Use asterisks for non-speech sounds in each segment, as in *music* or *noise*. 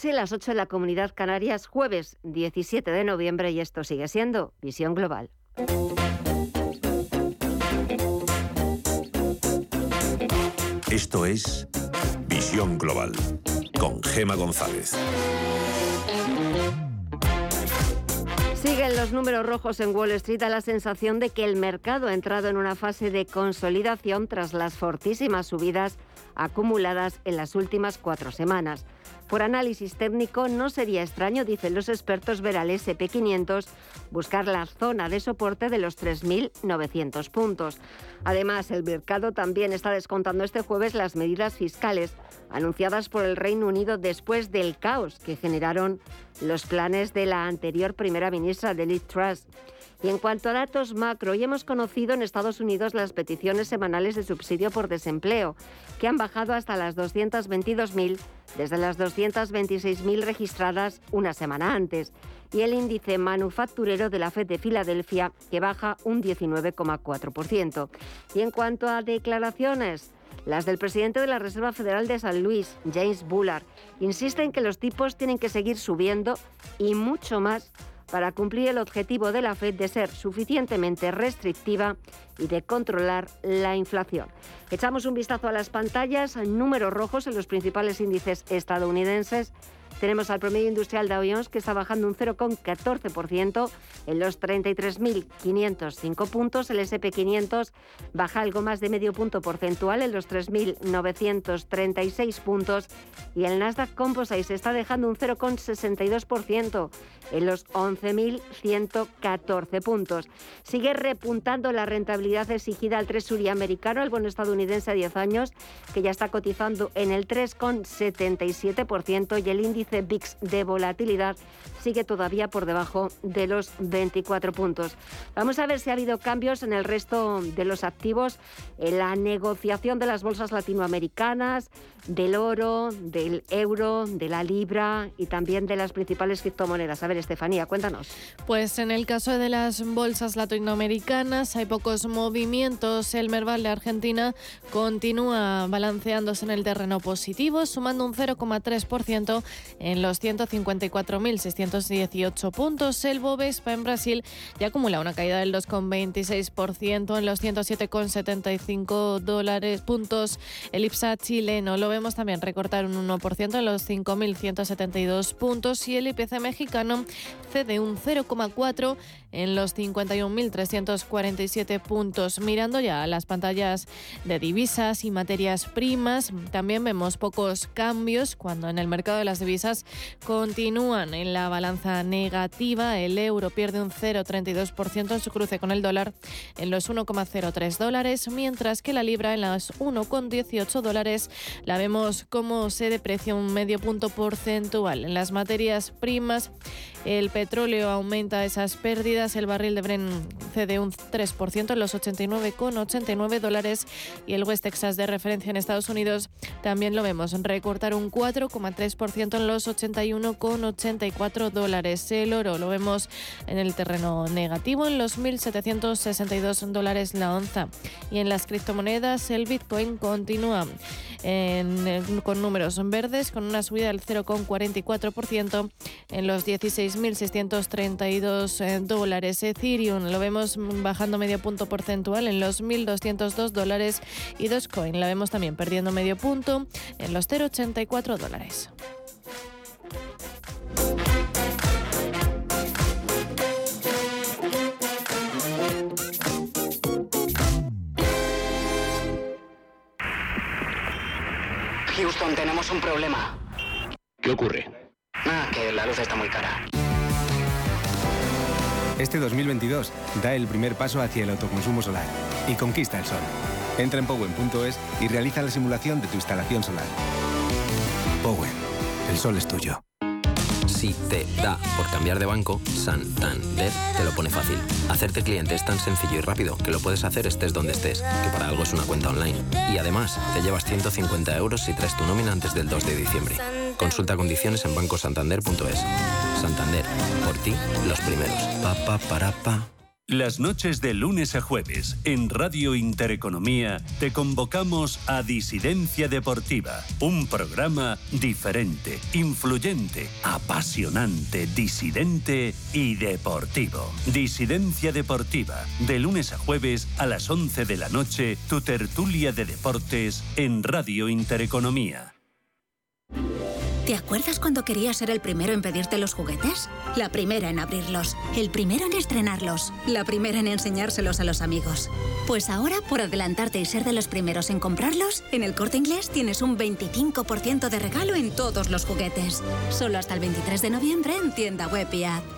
Sí, las 8 en la Comunidad Canarias, jueves 17 de noviembre, y esto sigue siendo Visión Global. Esto es Visión Global con Gema González. Siguen los números rojos en Wall Street a la sensación de que el mercado ha entrado en una fase de consolidación tras las fortísimas subidas acumuladas en las últimas cuatro semanas. Por análisis técnico, no sería extraño, dicen los expertos, ver al SP500 buscar la zona de soporte de los 3.900 puntos. Además, el mercado también está descontando este jueves las medidas fiscales anunciadas por el Reino Unido después del caos que generaron los planes de la anterior primera ministra de Liz. Y en cuanto a datos macro, hoy hemos conocido en Estados Unidos las peticiones semanales de subsidio por desempleo, que han bajado hasta las 222.000 desde las 226.000 registradas una semana antes, y el índice manufacturero de la FED de Filadelfia, que baja un 19,4%. Y en cuanto a declaraciones, las del presidente de la Reserva Federal de San Luis, James Bullard, insisten que los tipos tienen que seguir subiendo y mucho más para cumplir el objetivo de la Fed de ser suficientemente restrictiva y de controlar la inflación. Echamos un vistazo a las pantallas, números rojos en los principales índices estadounidenses tenemos al promedio industrial de Jones que está bajando un 0,14% en los 33.505 puntos. El SP500 baja algo más de medio punto porcentual en los 3.936 puntos. Y el Nasdaq Composite se está dejando un 0,62% en los 11.114 puntos. Sigue repuntando la rentabilidad exigida al Treasury americano, el bono estadounidense a 10 años, que ya está cotizando en el 3,77% y el índice índice VIX de volatilidad sigue todavía por debajo de los 24 puntos. Vamos a ver si ha habido cambios en el resto de los activos, en la negociación de las bolsas latinoamericanas, del oro, del euro, de la libra y también de las principales criptomonedas. A ver, Estefanía, cuéntanos. Pues en el caso de las bolsas latinoamericanas hay pocos movimientos. El Merval de Argentina continúa balanceándose en el terreno positivo, sumando un 0,3% en los 154.618 puntos. El Bovespa en Brasil ya acumula una caída del 2,26% en los 107,75 dólares puntos. El IPSA chileno lo vemos también recortar un 1% en los 5.172 puntos y el IPC mexicano cede un 0,4% en los 51.347 puntos. Mirando ya las pantallas de divisas y materias primas, también vemos pocos cambios cuando en el mercado de las divisas continúan en la balanza negativa. El euro pierde un 0,32% en su cruce con el dólar en los 1,03 dólares, mientras que la libra en las 1,18 dólares la vemos como se deprecia un medio punto porcentual. En las materias primas, el petróleo aumenta esas pérdidas. El barril de Bren cede un 3% en los 89,89 dólares y el West Texas de referencia en Estados Unidos también lo vemos recortar un 4,3% en los 81,84 dólares. El oro lo vemos en el terreno negativo en los 1.762 dólares la onza. Y en las criptomonedas el Bitcoin continúa con números verdes con una subida del 0,44% en los 16.632 eh, dólares. Ethereum lo vemos bajando medio punto porcentual en los 1.202 dólares y Dogecoin la vemos también perdiendo medio punto en los 0,84 dólares. Houston, tenemos un problema. ¿Qué ocurre? Ah, que la luz está muy cara. Este 2022 da el primer paso hacia el autoconsumo solar y conquista el sol. Entra en powen.es y realiza la simulación de tu instalación solar. Powen, el sol es tuyo. Si te da por cambiar de banco, Santander te lo pone fácil. Hacerte cliente es tan sencillo y rápido que lo puedes hacer estés donde estés, que para algo es una cuenta online. Y además, te llevas 150 euros si traes tu nómina antes del 2 de diciembre. Consulta condiciones en bancosantander.es. Santander, por ti, los primeros. Pa, pa, para, pa. Las noches de lunes a jueves en Radio Intereconomía te convocamos a Disidencia Deportiva, un programa diferente, influyente, apasionante, disidente y deportivo. Disidencia Deportiva, de lunes a jueves a las 11 de la noche, tu tertulia de deportes en Radio Intereconomía. ¿Te acuerdas cuando querías ser el primero en pedirte los juguetes? La primera en abrirlos, el primero en estrenarlos, la primera en enseñárselos a los amigos. Pues ahora, por adelantarte y ser de los primeros en comprarlos, en el corte inglés tienes un 25% de regalo en todos los juguetes. Solo hasta el 23 de noviembre en tienda web y app.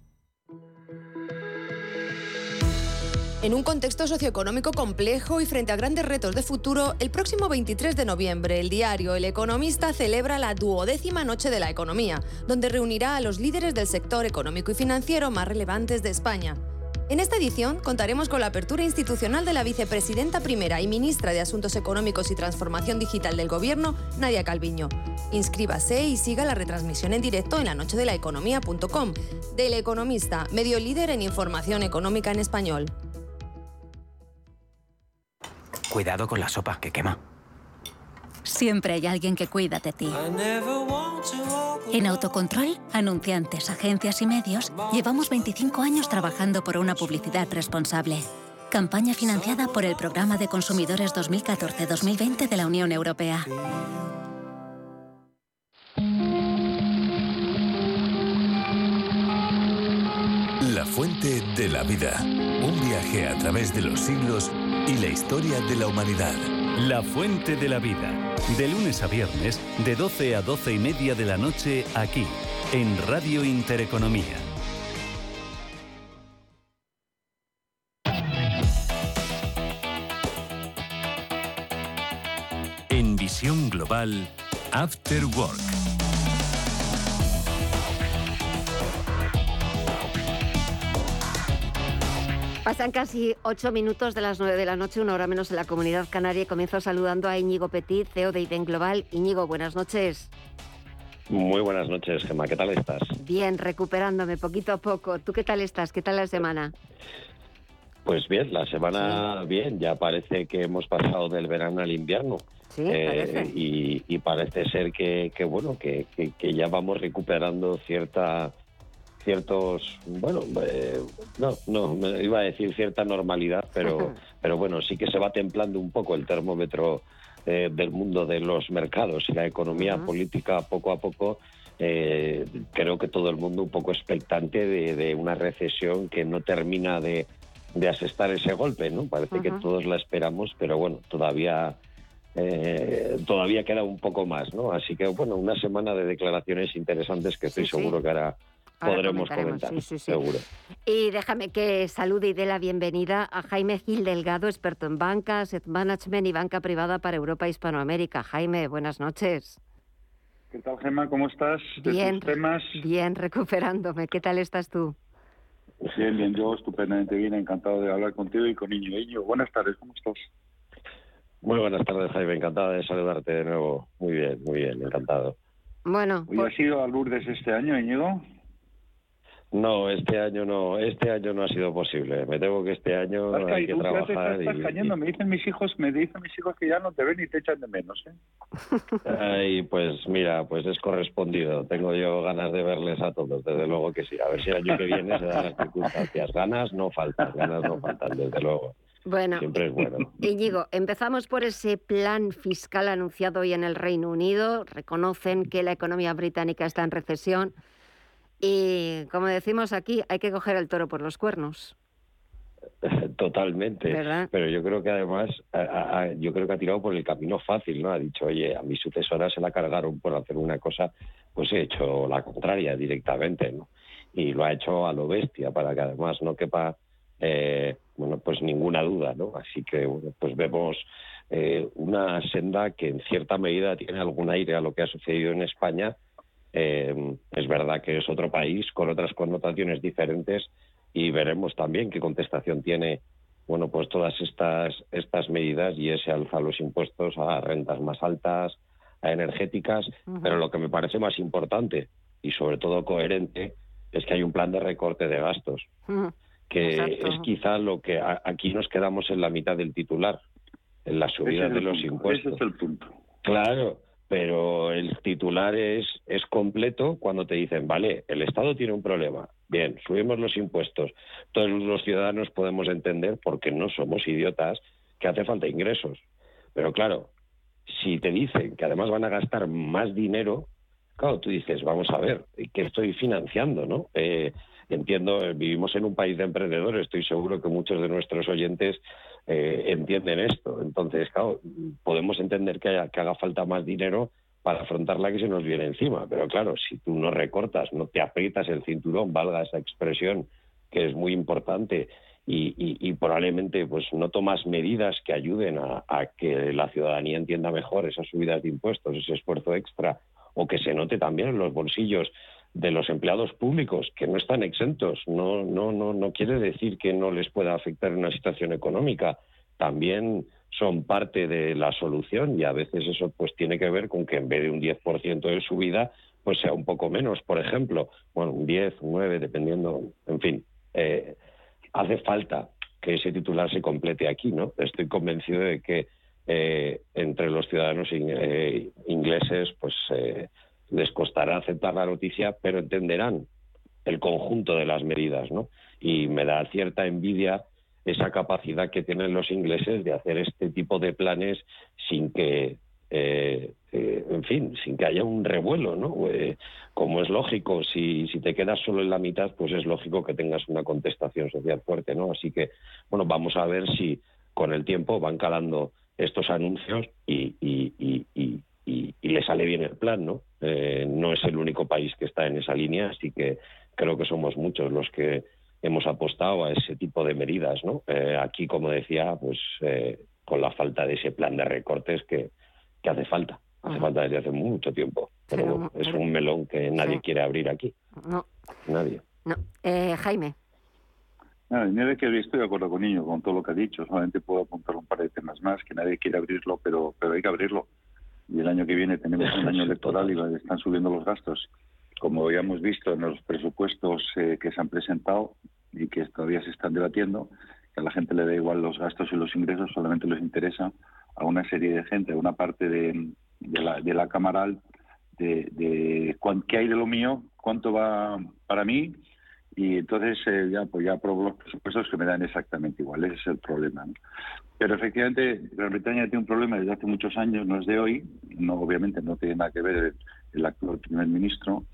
En un contexto socioeconómico complejo y frente a grandes retos de futuro, el próximo 23 de noviembre el diario El Economista celebra la duodécima Noche de la Economía, donde reunirá a los líderes del sector económico y financiero más relevantes de España. En esta edición contaremos con la apertura institucional de la vicepresidenta primera y ministra de Asuntos Económicos y Transformación Digital del Gobierno, Nadia Calviño. Inscríbase y siga la retransmisión en directo en la noche de la economía.com. Del Economista, medio líder en información económica en español. Cuidado con la sopa, que quema. Siempre hay alguien que cuida de ti. En Autocontrol, anunciantes, agencias y medios, llevamos 25 años trabajando por una publicidad responsable. Campaña financiada por el Programa de Consumidores 2014-2020 de la Unión Europea. La fuente de la vida. Un viaje a través de los siglos y la historia de la humanidad. La fuente de la vida. De lunes a viernes, de 12 a 12 y media de la noche, aquí, en Radio Intereconomía. En visión global, After Work. Pasan casi ocho minutos de las nueve de la noche, una hora menos en la comunidad canaria. Comienzo saludando a Íñigo Petit, CEO de IDEN Global. Íñigo, buenas noches. Muy buenas noches, Gemma. ¿Qué tal estás? Bien, recuperándome poquito a poco. ¿Tú qué tal estás? ¿Qué tal la semana? Pues bien, la semana bien. Ya parece que hemos pasado del verano al invierno. Sí, parece. y, parece ser que, bueno, que, que ya vamos recuperando cierta ciertos, bueno, eh, no, no, iba a decir cierta normalidad, pero, pero bueno, sí que se va templando un poco el termómetro eh, del mundo de los mercados y la economía política poco a poco. Eh, creo que todo el mundo un poco expectante de, una recesión que no termina de, de, asestar ese golpe, ¿no? Parece que todos la esperamos, pero bueno, todavía todavía queda un poco más, ¿no? Así que bueno, una semana de declaraciones interesantes que estoy seguro que hará podremos comentar, seguro. Y déjame que salude y dé la bienvenida a Jaime Gil Delgado, experto en banca, asset management y banca privada para Europa e Hispanoamérica. Jaime, buenas noches. ¿Qué tal, Gemma? ¿Cómo estás? Bien, bien, recuperándome. ¿Qué tal estás tú? Bien, bien, yo estupendamente bien, encantado de hablar contigo y con Niño. Niño, buenas tardes, ¿cómo estás? Muy buenas tardes, Jaime, encantado de saludarte de nuevo. Muy bien, muy bien, encantado. Bueno. ¿Hoy ha sido a Lourdes este año, Íñigo? No, este año no, este año no ha sido posible. Me tengo que este año hay que trabajar. Te estás cayendo. Me dicen mis hijos, me dicen mis hijos que ya no te ven y te echan de menos. ¿eh? Ay, pues mira, pues es correspondido. Tengo yo ganas de verles a todos, desde luego que sí. A ver si el año que viene se dan las circunstancias. Ganas no faltan, ganas no faltan, desde luego. Bueno, Siempre es bueno. *laughs* Íñigo, empezamos por ese plan fiscal anunciado hoy en el Reino Unido. Reconocen que la economía británica está en recesión y como decimos aquí, hay que coger el toro por los cuernos. *laughs* Totalmente. Pero yo creo que además, yo creo que ha tirado por el camino fácil, ¿no? Ha dicho, oye, a mi sucesora se la cargaron por hacer una cosa, pues he hecho la contraria directamente, ¿no? Y lo ha hecho a lo bestia para que además no quepa eh, bueno, pues ninguna duda, ¿no? Así que, bueno, pues vemos eh, una senda que en cierta medida tiene algún aire a lo que ha sucedido en España. Eh, es verdad que es otro país con otras connotaciones diferentes y veremos también qué contestación tiene bueno, pues todas estas, estas medidas y ese alza los impuestos a rentas más altas, a energéticas, pero lo que me parece más importante y sobre todo coherente es que hay un plan de recorte de gastos, que es quizá lo que aquí nos quedamos en la mitad del titular, en la subida de los impuestos. Ese es el punto. Claro, pero el titular es, completo cuando te dicen, vale, el Estado tiene un problema, bien, subimos los impuestos, todos los ciudadanos podemos entender, porque no somos idiotas, que hace falta ingresos. Pero claro, si te dicen que además van a gastar más dinero, claro, tú dices, vamos a ver, ¿qué estoy financiando? no? Eh, entiendo, vivimos en un país de emprendedores, estoy seguro que muchos de nuestros oyentes eh, entienden esto. Entonces, claro, podemos entender que, haya, que haga falta más dinero para afrontar la que se nos viene encima. Pero claro, si tú no recortas, no te aprietas el cinturón, valga esa expresión, que es muy importante, y, probablemente pues no tomas medidas que ayuden a, que la ciudadanía entienda mejor esas subidas de impuestos, ese esfuerzo extra, o que se note también en los bolsillos de los empleados públicos que no están exentos. No, no, no, no quiere decir que no les pueda afectar una situación económica. También son parte de la solución y a veces eso pues tiene que ver con que en vez de un 10% de subida pues sea un poco menos, por ejemplo, bueno, un 10, un 9, dependiendo, en fin, eh, hace falta que ese titular se complete aquí, ¿no? Estoy convencido de que eh, entre los ciudadanos eh, ingleses pues les costará aceptar la noticia, pero entenderán el conjunto de las medidas, ¿no? Y me da cierta envidia esa capacidad que tienen los ingleses de hacer este tipo de planes sin que, eh, eh, en fin, sin que haya un revuelo, ¿no? Eh, como es lógico, si, si te quedas solo en la mitad, pues es lógico que tengas una contestación social fuerte, ¿no? Así que, bueno, vamos a ver si con el tiempo van calando estos anuncios y, y, y, y, y le sale bien el plan, ¿no? no es el único país que está en esa línea, así que creo que somos muchos los que hemos apostado a ese tipo de medidas, ¿no? Eh, aquí, como decía, pues eh, con la falta de ese plan de recortes que, que hace falta, hace falta desde hace mucho tiempo, pero, es un melón que nadie quiere abrir aquí. No. Nadie. No. Eh, Jaime. Nada, que estoy de acuerdo con Niño, con todo lo que ha dicho, solamente puedo apuntar un par de temas más, que nadie quiere abrirlo, pero, pero hay que abrirlo. Y el año que viene tenemos un año *laughs* electoral y están subiendo los gastos. Como habíamos visto en los presupuestos eh, que se han presentado y que todavía se están debatiendo, que a la gente le da igual los gastos y los ingresos, solamente les interesa a una serie de gente, a una parte de, la, de la Cámara de, de qué hay de lo mío, cuánto va para mí, y entonces eh, ya pues ya apruebo los presupuestos que me dan exactamente igual, ese es el problema. Pero efectivamente Gran Bretaña tiene un problema desde hace muchos años, no es de hoy, no obviamente no tiene nada que ver el actual primer ministro,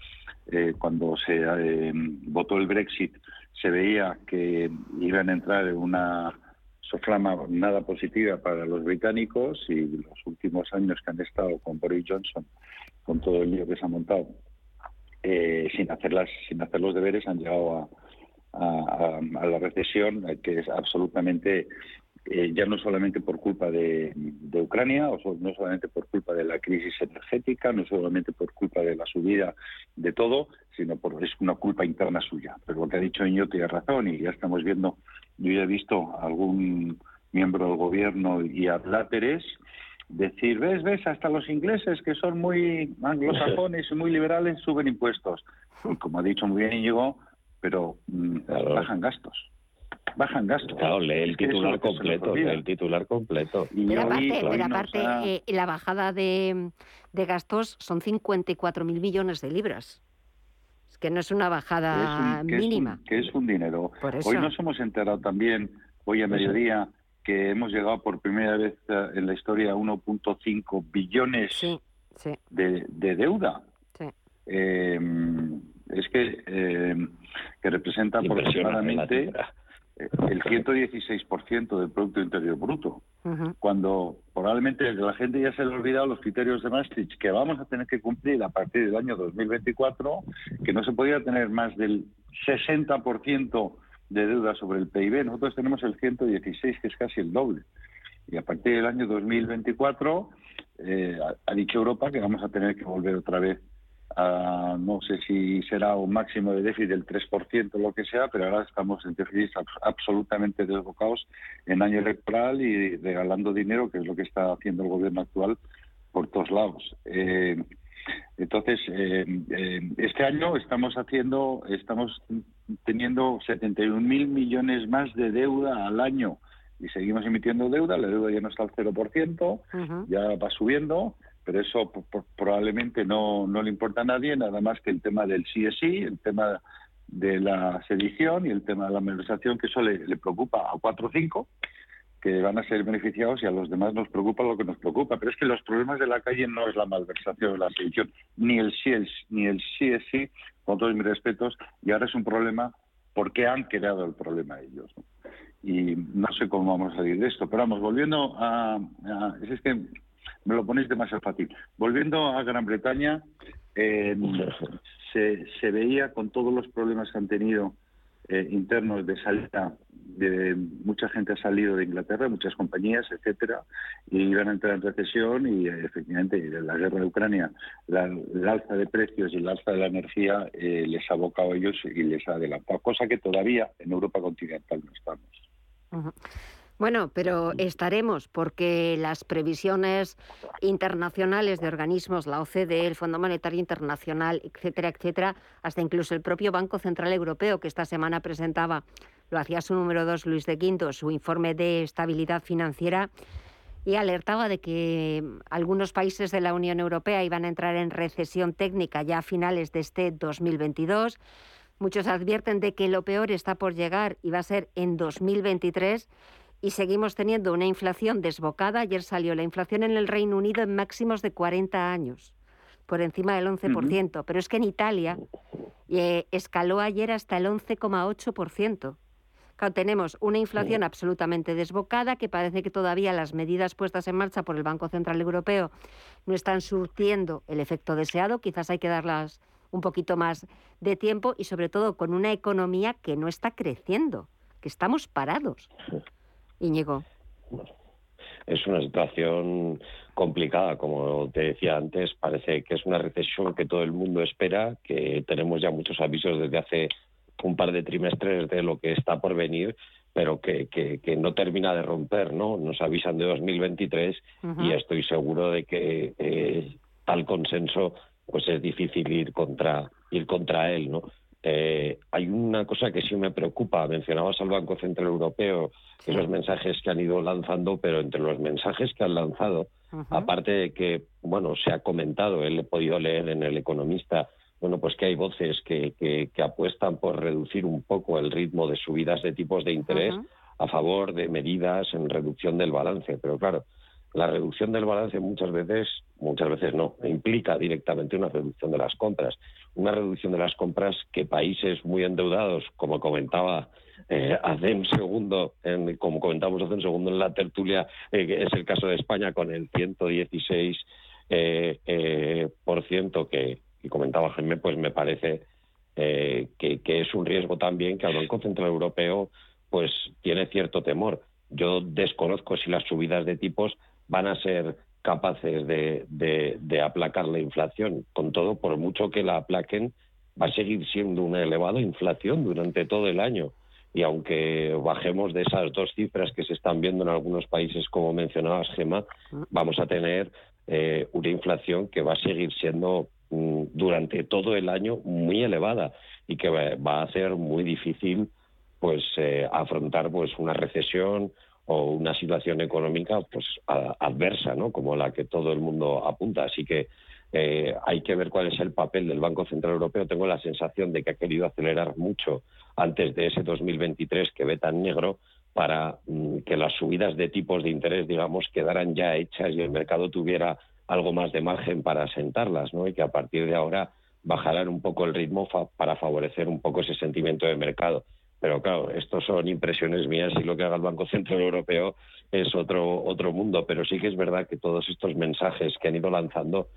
eh, cuando se eh, votó el Brexit se veía que iban a entrar en una soflama nada positiva para los británicos y los últimos años que han estado con Boris Johnson, con todo el lío que se ha montado, eh, sin hacer sin hacer los deberes han llegado a, la recesión que es absolutamente eh, ya no solamente por culpa de, Ucrania, o no solamente por culpa de la crisis energética, no solamente por culpa de la subida de todo, sino por es una culpa interna suya. Pero lo que ha dicho Iño tiene razón y ya estamos viendo, yo ya he visto algún miembro del gobierno y a Láteres decir, ves, ves, hasta los ingleses que son muy anglosajones y muy liberales suben impuestos. Y *laughs* como ha dicho muy bien Íñigo, pero mm, bajan gastos bajan gastos. Claro, lee el titular completo, el titular completo. pero aparte, pero aparte eh, la bajada de, de gastos son 54.000 millones de libras. Es que no es una bajada mínima. que es un dinero. Hoy nos hemos enterado también, hoy a mediodía, que hemos llegado por primera vez eh, en la historia a 1.5 billones De, de, deuda. Eh, es que, que representa aproximadamente el 116% del Producto Interior Bruto, cuando probablemente la gente ya se le ha olvidado los criterios de Maastricht que vamos a tener que cumplir a partir del año 2024, que no se podía tener más del 60% de deuda sobre el PIB. Nosotros tenemos el 116, que es casi el doble. Y a partir del año 2024 eh, ha, dicho Europa que vamos a tener que volver otra vez a, no sé si será un máximo de déficit del 3% o lo que sea, pero ahora estamos en déficit absolutamente desbocados en año electoral y regalando dinero, que es lo que está haciendo el gobierno actual por todos lados. Eh, entonces, eh, eh, este año estamos haciendo, estamos teniendo 71 mil millones más de deuda al año y seguimos emitiendo deuda. La deuda ya no está al 0%, ya va subiendo, pero eso probablemente no, no le importa a nadie, nada más que el tema del sí, el tema de la sedición y el tema de la malversación, que eso le, le preocupa a 4 o 5 que van a ser beneficiados y a los demás nos preocupa lo que nos preocupa. Pero es que los problemas de la calle no es la malversación o la sedición, ni el sí, el, ni el sí es sí, con todos mis respetos, y ahora es un problema porque han creado el problema ellos. Y no sé cómo vamos a salir de esto. Pero vamos, volviendo a... es que me lo ponéis demasiado fácil. Volviendo a Gran Bretaña, eh, se, se veía con todos los problemas que han tenido eh, internos de salida de mucha gente ha salido de Inglaterra, muchas compañías, etcétera, y iban a entrar en recesión y eh, efectivamente la guerra de Ucrania, la, el alza de precios y el alza de la energía eh, les ha abocado a ellos y les ha adelantado, cosa que todavía en Europa continental no estamos. Bueno, pero estaremos porque las previsiones internacionales de organismos, la OCDE, el Fondo Monetario Internacional, etcétera, etcétera, hasta incluso el propio Banco Central Europeo, que esta semana presentaba, lo hacía su número dos, Luis de Quinto, su informe de estabilidad financiera y alertaba de que algunos países de la Unión Europea iban a entrar en recesión técnica ya a finales de este 2022. Muchos advierten de que lo peor está por llegar y va a ser en 2023 y seguimos teniendo una inflación desbocada. Ayer salió la inflación en el Reino Unido en máximos de 40 años, por encima del 11%, pero es que en Italia eh, escaló ayer hasta el 11,8%. Claro, tenemos una inflación absolutamente desbocada que parece que todavía las medidas puestas en marcha por el Banco Central Europeo no están surtiendo el efecto deseado. Quizás hay que darlas un poquito más de tiempo y sobre todo con una economía que no está creciendo, que estamos parados. Íñigo. Es una situación complicada, como te decía antes, parece que es una recesión que todo el mundo espera, que tenemos ya muchos avisos desde hace un par de trimestres de lo que está por venir, pero que, que, no termina de romper, ¿no? Nos avisan de 2023 y estoy seguro de que eh, tal consenso pues es difícil ir contra ir contra él, ¿no? Eh, hay una cosa que sí me preocupa. Mencionabas al Banco Central Europeo, y los mensajes que han ido lanzando, pero entre los mensajes que han lanzado, aparte de que, bueno, se ha comentado, él he podido leer en El Economista, bueno, pues que hay voces que, que, apuestan por reducir un poco el ritmo de subidas de tipos de interés a favor de medidas en reducción del balance. Pero claro, la reducción del balance muchas veces, muchas veces no, implica directamente una reducción de las compras. Una reducción de las compras que países muy endeudados, como comentaba eh, hace un segundo, en, como comentamos hace un segundo en la tertulia, eh, que es el caso de España con el 116 eh, eh, por ciento que, comentaba Jaime, pues me parece que, que es un riesgo también que al Banco Central Europeo pues tiene cierto temor. Yo desconozco si las subidas de tipos van a ser capaces de, aplacar la inflación. Con todo, por mucho que la aplaquen, va a seguir siendo una elevada inflación durante todo el año. Y aunque bajemos de esas dos cifras que se están viendo en algunos países, como mencionabas, Gema, vamos a tener eh, una inflación que va a seguir siendo mm, durante todo el año muy elevada y que va, a hacer muy difícil pues eh, afrontar pues una recesión o una situación económica pues adversa, ¿no? Como la que todo el mundo apunta. Así que eh, hay que ver cuál es el papel del Banco Central Europeo. Tengo la sensación de que ha querido acelerar mucho antes de ese 2023 que ve tan negro para mm, que las subidas de tipos de interés, digamos, quedaran ya hechas y el mercado tuviera algo más de margen para sentarlas, ¿no? Y que a partir de ahora bajaran un poco el ritmo para favorecer un poco ese sentimiento de mercado. Pero claro, estos son impresiones mías y lo que haga el Banco Central Europeo es otro, otro mundo. Pero sí que es verdad que todos estos mensajes que han ido lanzando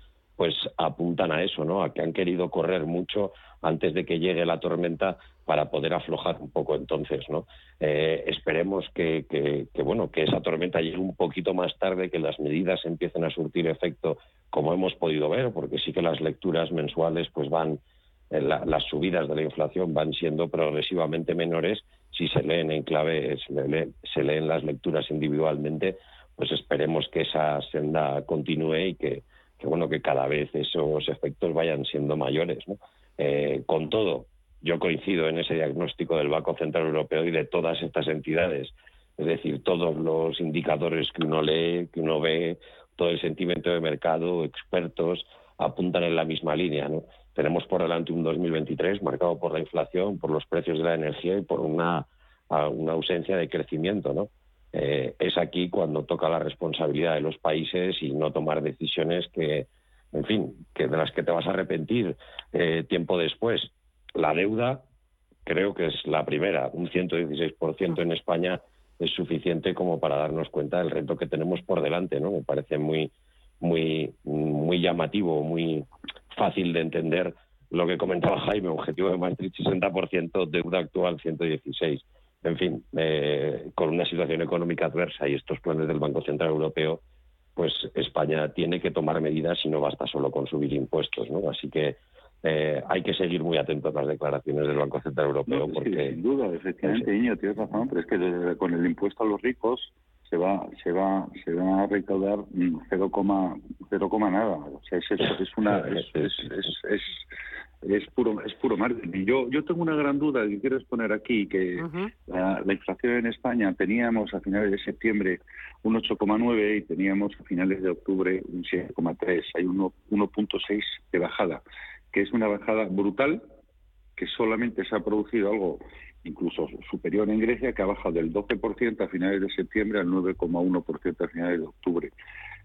pues apuntan a eso, ¿no? A que han querido correr mucho antes de que llegue la tormenta para poder aflojar un poco entonces, ¿no? Eh, esperemos que, que, bueno, que esa tormenta llegue un poquito más tarde, que las medidas empiecen a surtir efecto como hemos podido ver, porque sí que las lecturas mensuales pues van, eh, las subidas de la inflación van siendo progresivamente menores si se leen en clave, se, leen, las lecturas individualmente, pues esperemos que esa senda continúe y que, bueno que cada vez esos efectos vayan siendo mayores. Eh, con todo, yo coincido en ese diagnóstico del Banco Central Europeo y de todas estas entidades. Es decir, todos los indicadores que uno lee, que uno ve, todo el sentimiento de mercado, expertos, apuntan en la misma línea. ¿no? Tenemos por delante un 2023 marcado por la inflación, por los precios de la energía y por una, ausencia de crecimiento. Eh, es aquí cuando toca la responsabilidad de los países y no tomar decisiones que, en fin, que de las que te vas a arrepentir eh, tiempo después. La deuda creo que es la primera, un 116% en España es suficiente como para darnos cuenta del reto que tenemos por delante, ¿no? Me parece muy muy muy llamativo, muy fácil de entender lo que comentaba Jaime, objetivo de Maastricht 60%, deuda actual 116. En fin, eh, con una situación económica adversa y estos planes del Banco Central Europeo, pues España tiene que tomar medidas y no basta solo con subir impuestos, ¿no? Así que eh, hay que seguir muy atentos a las declaraciones del Banco Central Europeo. porque sin duda, efectivamente, Niño, tienes razón, pero es que con el impuesto a los ricos se va se va se va a recaudar 0, nada. O sea es, es una *laughs* es, es, es, puro es puro margen y yo yo tengo una gran duda que quiero exponer aquí que la, inflación en España teníamos a finales de septiembre un 8,9 y teníamos a finales de octubre un 7,3 hay un 1.6 de bajada que es una bajada brutal que solamente se ha producido algo incluso superior en Grecia, que ha bajado del 12% a finales de septiembre al 9,1% a finales de octubre.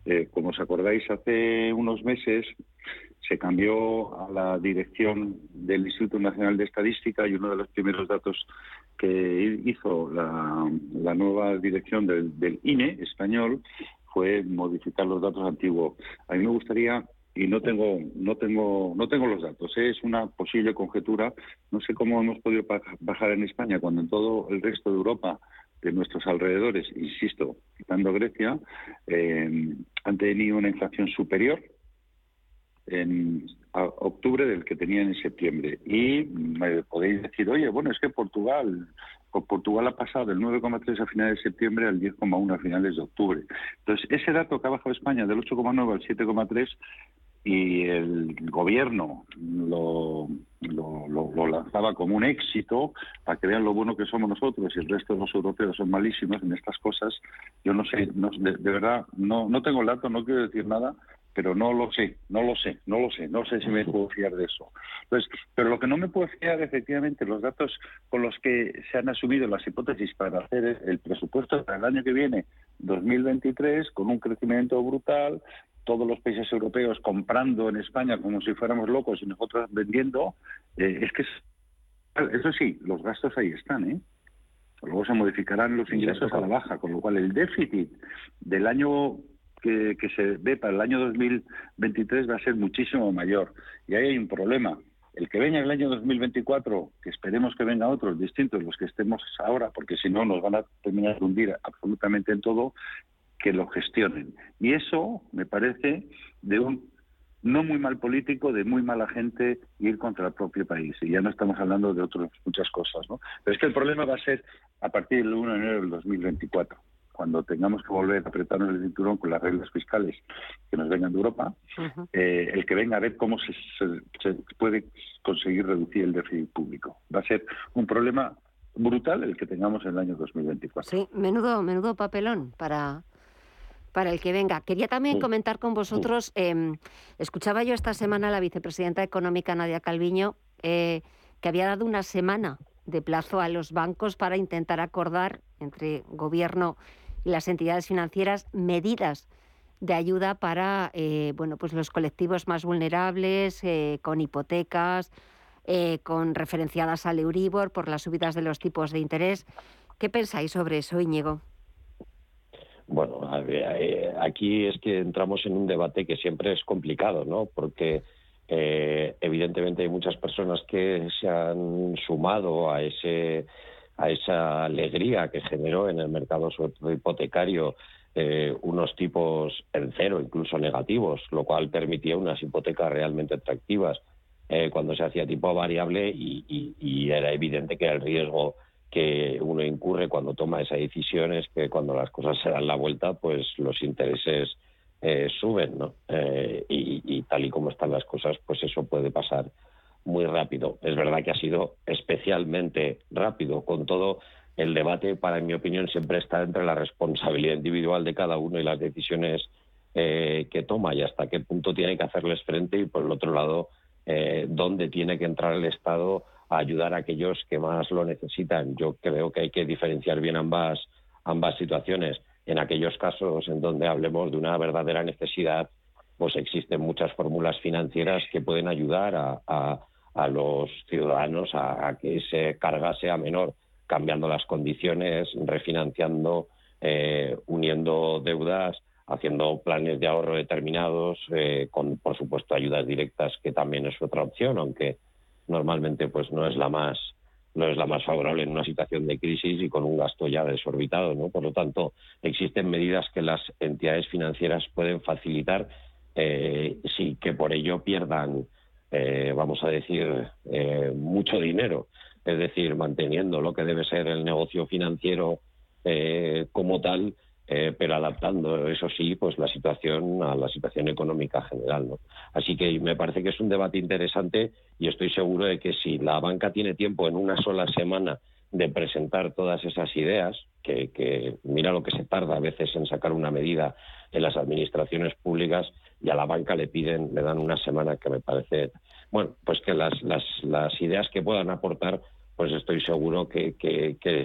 Eh, como os acordáis, hace unos meses se cambió a la dirección del Instituto Nacional de Estadística y uno de los primeros datos que hizo la, nueva dirección del, del INE español fue modificar los datos antiguos. A mí me gustaría y no tengo no tengo no tengo los datos. Es una posible conjetura. No sé cómo hemos podido bajar en España cuando en todo el resto de Europa de nuestros alrededores insisto quitando Grecia eh, han tenido una inflación superior en octubre del que tenían en septiembre. Y me podéis decir oye bueno es que Portugal Portugal ha pasado del 9,3 a finales de septiembre al 10,1 a finales de octubre. Entonces, ese dato que ha bajado España del 8,9 al 7,3 y el gobierno lo, lo, lanzaba como un éxito para que vean lo bueno que somos nosotros y el resto de los europeos son malísimos en estas cosas. Yo no sé, de, verdad, no, no tengo el dato, no quiero decir nada, pero no lo sé, no lo sé, no lo sé, no sé si me puedo fiar de eso. Entonces, pero lo que no me puedo fiar, efectivamente, los datos con los que se han asumido las hipótesis para hacer el presupuesto para el año que viene, 2023, con un crecimiento brutal, todos los países europeos comprando en España como si fuéramos locos y nosotros vendiendo, eh, es que eso sí, los gastos ahí están, ¿eh? Luego se modificarán los ingresos a la baja, con lo cual el déficit del año que, se ve para el año 2023 va a ser muchísimo mayor. Y ahí hay un problema. El que venga el año 2024, que esperemos que venga otros distintos los que estemos ahora, porque si no nos van a terminar de hundir absolutamente en todo, que lo gestionen. Y eso me parece de un no muy mal político, de muy mala gente ir contra el propio país. Y ya no estamos hablando de otras muchas cosas. ¿no? Pero es que el problema va a ser a partir del 1 de enero del 2024 cuando tengamos que volver a apretarnos el cinturón con las reglas fiscales que nos vengan de Europa, eh, el que venga a ver cómo se, se, puede conseguir reducir el déficit público. Va a ser un problema brutal el que tengamos en el año 2024. Sí, menudo, menudo papelón para, para el que venga. Quería también comentar con vosotros, em, escuchaba yo esta semana a la vicepresidenta económica Nadia Calviño, eh, que había dado una semana de plazo a los bancos para intentar acordar entre gobierno y las entidades financieras medidas de ayuda para eh, bueno, pues los colectivos más vulnerables, eh, con hipotecas, con referenciadas al Euribor por las subidas de los tipos de interés. ¿Qué pensáis sobre eso, Íñigo? Bueno, aquí es que entramos en un debate que siempre es complicado, ¿no? Porque Eh, evidentemente hay muchas personas que se han sumado a ese a esa alegría que generó en el mercado hipotecario eh, unos tipos en cero, incluso negativos, lo cual permitía unas hipotecas realmente atractivas eh, cuando se hacía tipo variable y, era evidente que el riesgo que uno incurre cuando toma esa decisión es que cuando las cosas se dan la vuelta, pues los intereses eh, suben, ¿no? Eh, y, tal y como están las cosas, pues eso puede pasar muy rápido. Es verdad que ha sido especialmente rápido, con todo el debate, para mi opinión, siempre está entre la responsabilidad individual de cada uno y las decisiones eh, que toma y hasta qué punto tiene que hacerles frente y por el otro lado, dónde tiene que entrar el Estado a ayudar a aquellos que más lo necesitan. Yo creo que hay que diferenciar bien ambas, ambas situaciones. En aquellos casos en donde hablemos de una verdadera necesidad, pues existen muchas fórmulas financieras que pueden ayudar a, los ciudadanos a, que esa carga sea menor, cambiando las condiciones, refinanciando, eh, uniendo deudas, haciendo planes de ahorro determinados, eh, con, por supuesto, ayudas directas, que también es otra opción, aunque normalmente pues no es la más no es la más favorable en una situación de crisis y con un gasto ya desorbitado, ¿no? Por lo tanto, existen medidas que las entidades financieras pueden facilitar eh, que por ello pierdan, eh, vamos a decir, eh, mucho dinero. Es decir, manteniendo lo que debe ser el negocio financiero eh, como tal, eh, pero adaptando, eso sí, pues la situación a la situación económica general. ¿no? Así que me parece que es un debate interesante y estoy seguro de que si la banca tiene tiempo en una sola semana de presentar todas esas ideas, que, que mira lo que se tarda a veces en sacar una medida en las administraciones públicas y a la banca le piden, le dan una semana que me parece, bueno, pues que las, las, las ideas que puedan aportar pues estoy seguro que,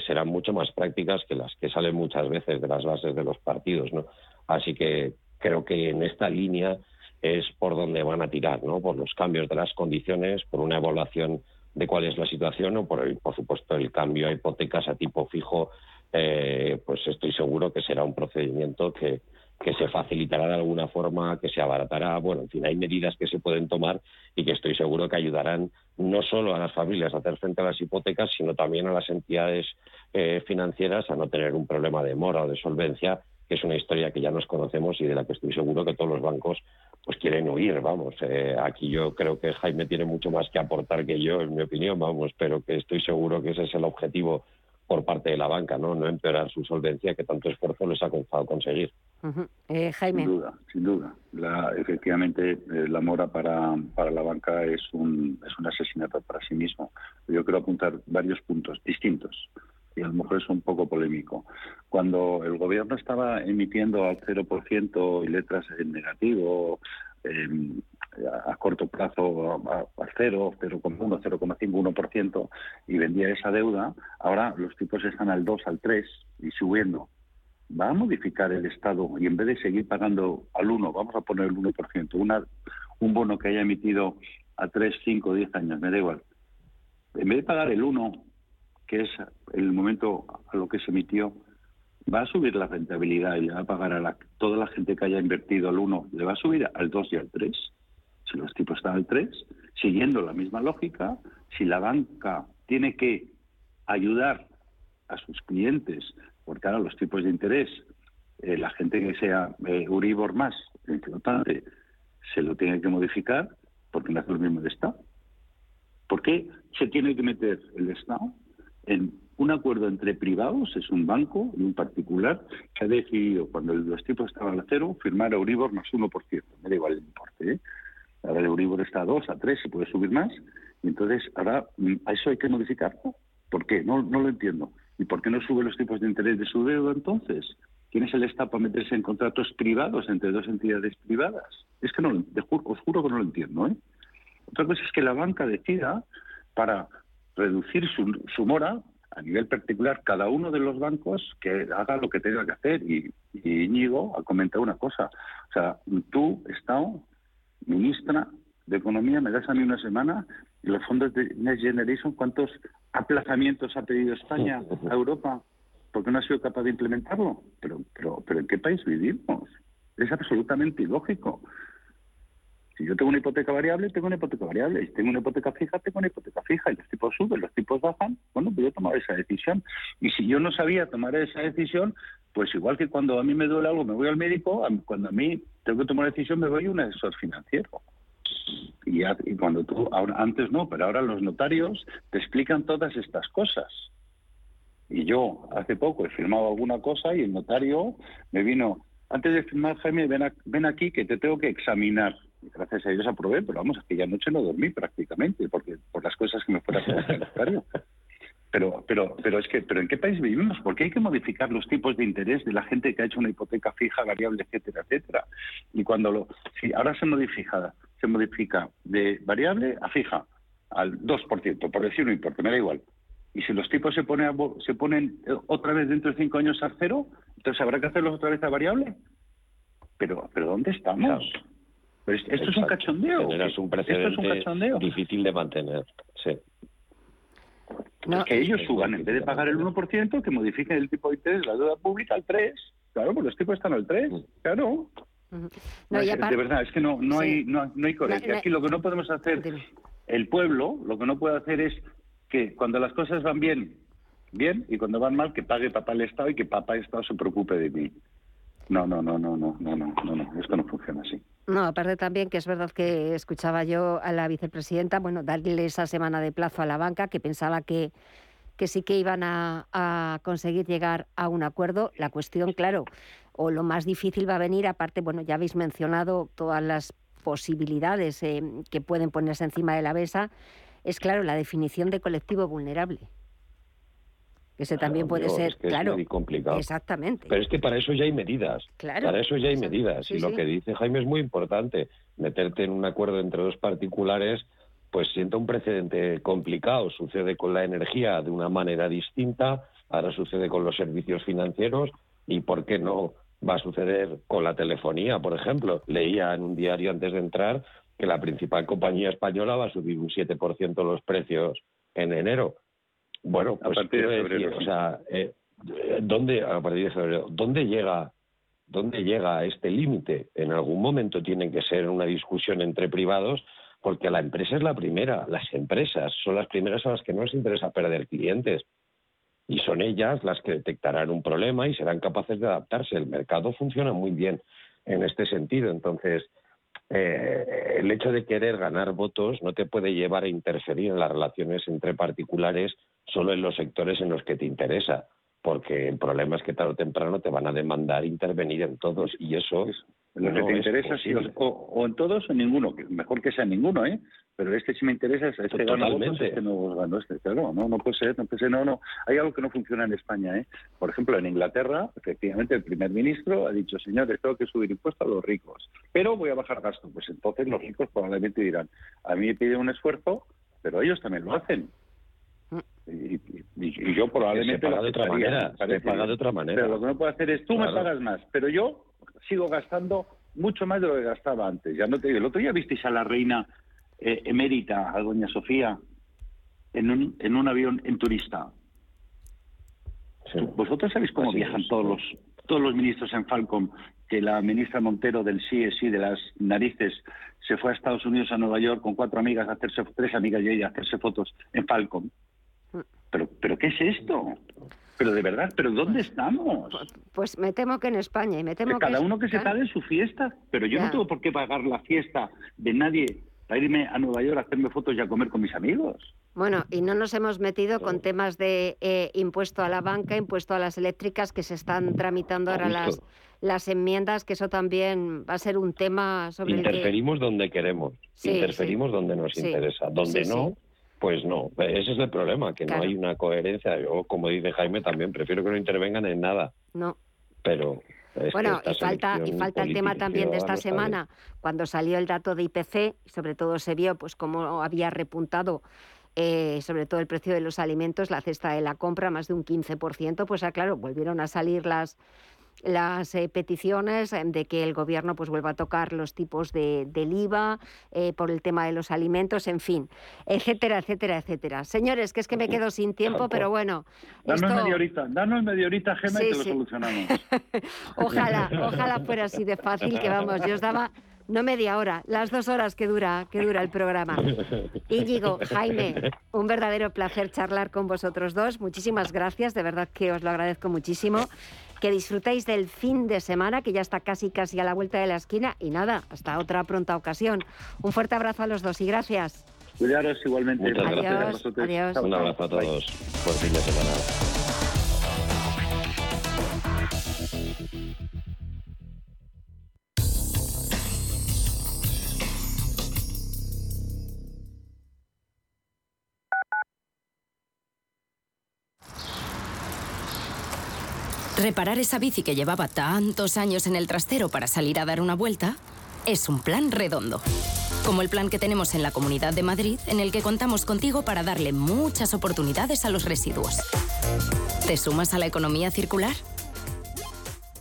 serán mucho más prácticas que las que salen muchas veces de las bases de los partidos, ¿no? Así que creo que en esta línea es por donde van a tirar, ¿no? Por los cambios de las condiciones, por una evaluación de cuál es la situación o por, el, por supuesto, el cambio a hipotecas a tipo fijo, eh, pues estoy seguro que será un procedimiento que, que se facilitará de alguna forma, que se abaratará. Bueno, en fin, hay medidas que se pueden tomar y que estoy seguro que ayudarán no solo a las familias a hacer frente a las hipotecas, sino también a las entidades eh, financieras a no tener un problema de mora o de solvencia, que es una historia que ya nos conocemos y de la que estoy seguro que todos los bancos pues quieren huir, vamos. Eh, aquí yo creo que Jaime tiene mucho más que aportar que yo, en mi opinión, vamos, pero que estoy seguro que ese es el objetivo por parte de la banca, ¿no? No empeorar su solvencia que tanto esfuerzo les ha costado conseguir. Eh, Jaime. Sin duda, sin duda. La, efectivamente, eh, la mora para, para la banca es un, es un asesinato para sí mismo. Yo quiero apuntar varios puntos distintos y a lo mejor es un poco polémico. Cuando el gobierno estaba emitiendo al 0% y letras en negativo, eh, a corto plazo a, 0, 0,1, 0,5, 1% y vendía esa deuda, ahora los tipos están al 2, al 3 y subiendo. Va a modificar el Estado y en vez de seguir pagando al 1, vamos a poner el 1%, una, un bono que haya emitido a 3, 5, 10 años, me da igual. En vez de pagar el 1, que es el momento a lo que se emitió, va a subir la rentabilidad y le va a pagar a la, toda la gente que haya invertido al 1, le va a subir al 2 y al 3 si los tipos están al 3, siguiendo la misma lógica, si la banca tiene que ayudar a sus clientes, porque ahora los tipos de interés, eh, la gente que sea eh, Uribor más, importante, se lo tiene que modificar porque no hace lo mismo de Estado. ¿Por qué se tiene que meter el Estado en un acuerdo entre privados, es un banco y un particular, que ha decidido, cuando los tipos estaban a cero, firmar a Uribor más 1%. Me da igual el importe. ¿eh? Ahora el Euribor está a 2, a 3, se puede subir más. Y entonces, ahora, mm, ¿a eso hay que modificarlo? ¿Por qué? No, no lo entiendo. ¿Y por qué no sube los tipos de interés de su deuda entonces? ¿Quién es el Estado para meterse en contratos privados entre dos entidades privadas? Es que no, os juro que no lo entiendo. ¿eh? Otra cosa es que la banca decida para reducir su, su mora a nivel particular, cada uno de los bancos que haga lo que tenga que hacer. Y, y Íñigo ha comentado una cosa. O sea, tú, Estado, ministra de Economía, me das a mí una semana y los fondos de Next Generation, ¿cuántos aplazamientos ha pedido España a Europa? porque no ha sido capaz de implementarlo? Pero, pero, pero ¿en qué país vivimos? Es absolutamente ilógico. Si yo tengo una hipoteca variable, tengo una hipoteca variable. Si tengo una hipoteca fija, tengo una hipoteca fija. Y los tipos suben, los tipos bajan. Bueno, pues yo tomaba esa decisión. Y si yo no sabía tomar esa decisión, pues igual que cuando a mí me duele algo, me voy al médico, cuando a mí tengo que tomar una decisión, me voy a un asesor financiero. Y, cuando tú, ahora, antes no, pero ahora los notarios te explican todas estas cosas. Y yo hace poco he firmado alguna cosa y el notario me vino, antes de firmar, Jaime, ven, ven aquí que te tengo que examinar. Gracias a Dios aprobé, pero vamos, aquella noche no dormí prácticamente porque por las cosas que me fuera a. Pero, pero, pero es que, pero ¿en qué país vivimos? ¿Por qué hay que modificar los tipos de interés de la gente que ha hecho una hipoteca fija, variable, etcétera, etcétera? Y cuando lo, si ahora se modifica, se modifica de variable a fija al 2%, por decir un importe, me da igual. Y si los tipos se, ponen se ponen eh, otra vez dentro de cinco años a cero, entonces habrá que hacerlos otra vez a variable. Pero, pero ¿dónde estamos? Esto es un cachondeo. es un precedente difícil de mantener. Sí. que ellos suban, en vez de pagar el 1%, que modifiquen el tipo de interés de la deuda pública al 3%. Claro, pues los tipos están al 3%. Mm. Claro. de verdad, es que no, no, hay, no, hay coherencia. Aquí lo que no podemos hacer, el pueblo, lo que no puede hacer es que cuando las cosas van bien, bien, y cuando van mal, que pague papá el Estado y que papá el Estado se preocupe de mí. No, no, no, no, no, no, no, no, no, esto no funciona así. No, aparte también que es verdad que escuchaba yo a la vicepresidenta, bueno, darle esa semana de plazo a la banca, que pensaba que, que sí que iban a, conseguir llegar a un acuerdo. La cuestión, claro, o lo más difícil va a venir, aparte, bueno, ya habéis mencionado todas las posibilidades eh, que pueden ponerse encima de la mesa, es claro la definición de colectivo vulnerable. Ese también puede ser, claro, muy complicado. Exactamente. Pero es que para eso ya hay medidas. Claro. Para eso ya hay medidas. y lo que dice Jaime es muy importante. Meterte en un acuerdo entre dos particulares, pues sienta un precedente complicado. Sucede con la energía de una manera distinta, ahora sucede con los servicios financieros y, ¿por qué no? Va a suceder con la telefonía, por ejemplo. Leía en un diario antes de entrar que la principal compañía española va a subir un 7% los precios en enero. Bueno, pues a partir de febrero, o sea, eh, ¿dónde, a partir de febrero, ¿dónde llega, dónde llega este límite? En algún momento tiene que ser una discusión entre privados, porque la empresa es la primera, las empresas son las primeras a las que no les interesa perder clientes. Y son ellas las que detectarán un problema y serán capaces de adaptarse. El mercado funciona muy bien en este sentido. Entonces, eh, el hecho de querer ganar votos no te puede llevar a interferir en las relaciones entre particulares solo en los sectores en los que te interesa, porque el problema es que tarde o temprano te van a demandar intervenir en todos y eso es lo que te interesa o, en todos o en ninguno, mejor que sea en ninguno, ¿eh? pero este sí me interesa, este gana votos, este no gano este, claro, no, no puede ser, no puede ser, no, no, hay algo que no funciona en España, ¿eh? por ejemplo, en Inglaterra, efectivamente el primer ministro ha dicho, señores, tengo que subir impuestos a los ricos, pero voy a bajar gasto, pues entonces los ricos probablemente dirán, a mí me pide un esfuerzo, pero ellos también lo hacen. Y, yo probablemente... Se paga de otra manera, se paga de otra manera. Pero lo que no puedo hacer es, tú me pagas más, pero yo sigo gastando mucho más de lo que gastaba antes. Ya no te digo, el otro día visteis a la reina eh, emérita, a doña Sofía, en un, en un avión en turista. Vosotros sabéis cómo viajan todos los todos los ministros en Falcon, que la ministra Montero del sí sí de las narices se fue a Estados Unidos a Nueva York con cuatro amigas a hacerse tres amigas y ella a hacerse fotos en Falcon. Pero pero qué es esto? Pero de verdad, ¿pero dónde estamos? Pues, pues me temo que en España y me temo que... Cada uno que se pague su fiesta, pero yo no tengo por qué pagar la fiesta de nadie para irme a Nueva York a hacerme fotos y a comer con mis amigos. Bueno, y no nos hemos metido con temas de eh, impuesto a la banca, impuesto a las eléctricas que se están tramitando ahora las, las enmiendas, que eso también va a ser un tema sobre Interferimos el que... donde queremos, interferimos donde nos interesa, donde no pues no, ese es el problema, que no hay una coherencia. Yo, como dice Jaime, también prefiero que no intervengan en nada. No. Pero bueno, y falta, y falta el tema también de esta semana, cuando salió el dato de IPC, y sobre todo se vio pues cómo había repuntado eh, sobre todo el precio de los alimentos, la cesta de la compra, más de un 15%, pues ah, claro, volvieron a salir las, las eh, peticiones eh, de que el gobierno pues vuelva a tocar los tipos de, del IVA eh, por el tema de los alimentos, en fin, etcétera, etcétera, etcétera. Señores, que es que me quedo sin tiempo, pero bueno. Danos media horita, danos media horita, Gema, y te lo solucionamos. *laughs* ojalá, ojalá fuera así de fácil que vamos, yo os daba no media hora, las dos horas que dura, que dura el programa. Íñigo, Jaime, un verdadero placer charlar con vosotros dos. Muchísimas gracias, de verdad que os lo agradezco muchísimo. Que disfrutéis del fin de semana, que ya está casi casi a la vuelta de la esquina. Y nada, hasta otra pronta ocasión. Un fuerte abrazo a los dos y gracias. Cuidaros igualmente. Muchas Adiós, gracias. adiós. Un abrazo a todos. Buen fin de semana. Reparar esa bici que llevaba tantos años en el trastero para salir a dar una vuelta es un plan redondo. Como el plan que tenemos en la Comunidad de Madrid, en el que contamos contigo para darle muchas oportunidades a los residuos. ¿Te sumas a la economía circular?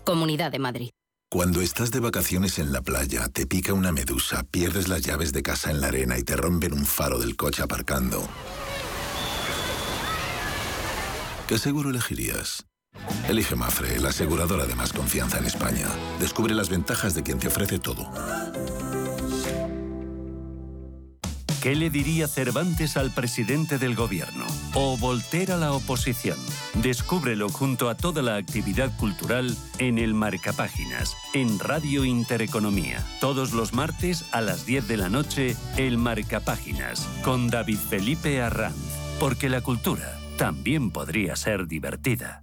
Comunidad de Madrid. Cuando estás de vacaciones en la playa, te pica una medusa, pierdes las llaves de casa en la arena y te rompen un faro del coche aparcando. ¿Qué seguro elegirías? Elige Mafre, la aseguradora de más confianza en España. Descubre las ventajas de quien te ofrece todo. ¿Qué le diría Cervantes al presidente del gobierno? ¿O Voltaire a la oposición? Descúbrelo junto a toda la actividad cultural en el Marcapáginas, en Radio Intereconomía. Todos los martes a las 10 de la noche, el Marcapáginas, con David Felipe Arranz. Porque la cultura también podría ser divertida.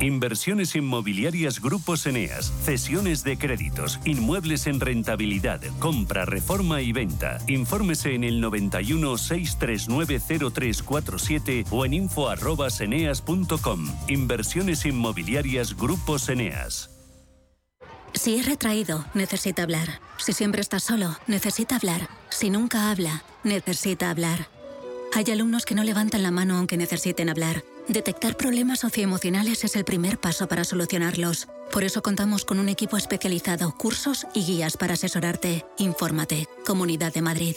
Inversiones inmobiliarias Grupos Eneas, cesiones de créditos, inmuebles en rentabilidad, compra, reforma y venta. Infórmese en el 91 639 0347 o en info@eneas.com. Inversiones inmobiliarias Grupos Eneas. Si es retraído, necesita hablar. Si siempre está solo, necesita hablar. Si nunca habla, necesita hablar. Hay alumnos que no levantan la mano aunque necesiten hablar. Detectar problemas socioemocionales es el primer paso para solucionarlos. Por eso contamos con un equipo especializado, cursos y guías para asesorarte. Infórmate. Comunidad de Madrid.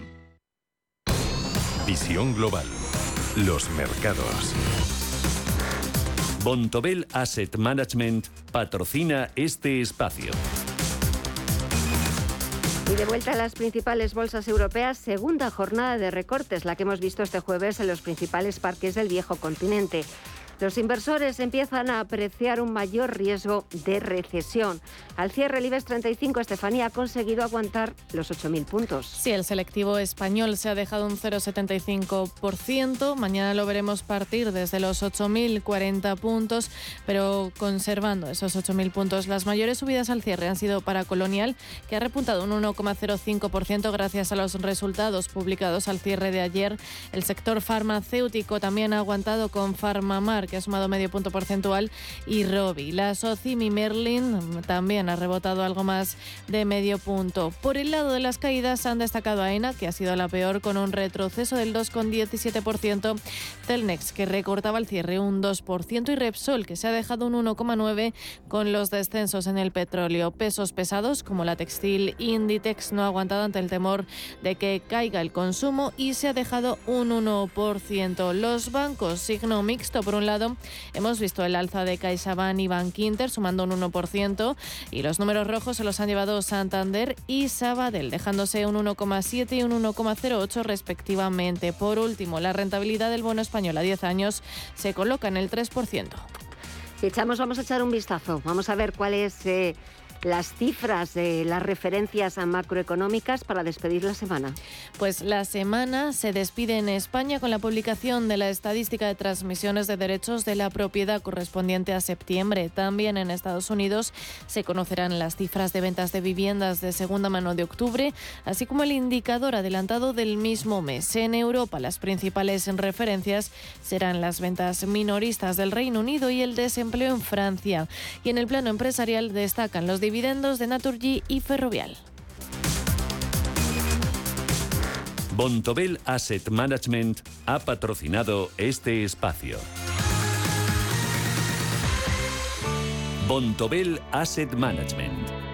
Visión global. Los mercados. Bontobel Asset Management patrocina este espacio. Y de vuelta a las principales bolsas europeas, segunda jornada de recortes, la que hemos visto este jueves en los principales parques del viejo continente. Los inversores empiezan a apreciar un mayor riesgo de recesión. Al cierre, el IBEX 35, Estefanía, ha conseguido aguantar los 8.000 puntos. Sí, el selectivo español se ha dejado un 0,75%. Mañana lo veremos partir desde los 8.040 puntos, pero conservando esos 8.000 puntos. Las mayores subidas al cierre han sido para Colonial, que ha repuntado un 1,05% gracias a los resultados publicados al cierre de ayer. El sector farmacéutico también ha aguantado con Farmamar, que ha sumado medio punto porcentual, y Robi. La Socimi Merlin también ha rebotado algo más de medio punto. Por el lado de las caídas han destacado a ENA, que ha sido la peor con un retroceso del 2,17%, Telnex, que recortaba el cierre un 2%, y Repsol, que se ha dejado un 1,9% con los descensos en el petróleo. Pesos pesados, como la textil Inditex, no ha aguantado ante el temor de que caiga el consumo y se ha dejado un 1%. Los bancos, signo mixto, por un lado, hemos visto el alza de CaixaBank y Bankinter sumando un 1% y los números rojos se los han llevado Santander y Sabadell, dejándose un 1,7 y un 1,08 respectivamente. Por último, la rentabilidad del bono español a 10 años se coloca en el 3%. Si echamos, vamos a echar un vistazo. Vamos a ver cuál es eh, las cifras, eh, las referencias macroeconómicas para despedir la semana. Pues la semana se despide en España con la publicación de la estadística de transmisiones de derechos de la propiedad correspondiente a septiembre. También en Estados Unidos se conocerán las cifras de ventas de viviendas de segunda mano de octubre, así como el indicador adelantado del mismo mes. En Europa, las principales referencias serán las ventas minoristas del Reino Unido y el desempleo en Francia. Y en el plano empresarial destacan los de Naturgy y Ferrovial. Bontobel Asset Management ha patrocinado este espacio. Bontobel Asset Management.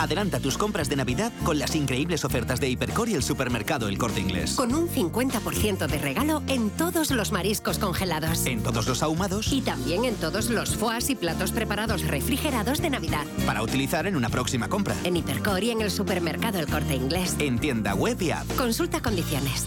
Adelanta tus compras de Navidad con las increíbles ofertas de Hipercor y el supermercado El Corte Inglés. Con un 50% de regalo en todos los mariscos congelados. En todos los ahumados. Y también en todos los foas y platos preparados refrigerados de Navidad. Para utilizar en una próxima compra. En Hipercor y en el supermercado El Corte Inglés. En tienda web y app. Consulta condiciones.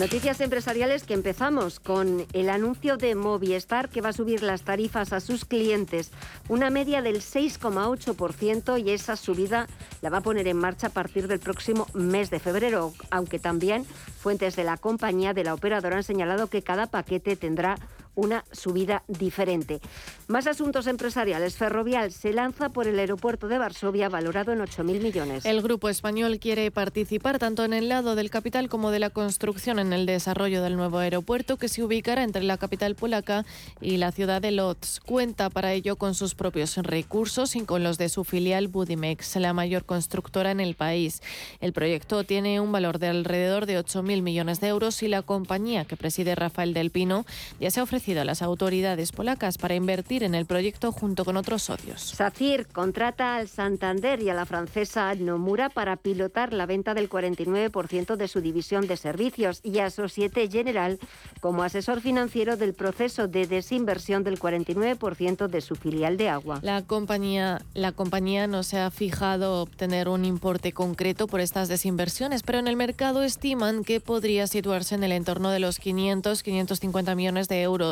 Noticias empresariales que empezamos con el anuncio de Movistar que va a subir las tarifas a sus clientes, una media del 6,8% y esa subida la va a poner en marcha a partir del próximo mes de febrero, aunque también fuentes de la compañía de la operadora han señalado que cada paquete tendrá una subida diferente. Más asuntos empresariales. Ferrovial se lanza por el aeropuerto de Varsovia valorado en 8.000 millones. El grupo español quiere participar tanto en el lado del capital como de la construcción en el desarrollo del nuevo aeropuerto que se ubicará entre la capital polaca y la ciudad de Lodz. Cuenta para ello con sus propios recursos y con los de su filial Budimex, la mayor constructora en el país. El proyecto tiene un valor de alrededor de 8.000 millones de euros y la compañía que preside Rafael del Pino ya se ha ofrecido a las autoridades polacas para invertir en el proyecto junto con otros socios. SACIR contrata al Santander y a la francesa Nomura para pilotar la venta del 49% de su división de servicios y a Societe General como asesor financiero del proceso de desinversión del 49% de su filial de agua. La compañía, la compañía no se ha fijado obtener un importe concreto por estas desinversiones, pero en el mercado estiman que podría situarse en el entorno de los 500-550 millones de euros.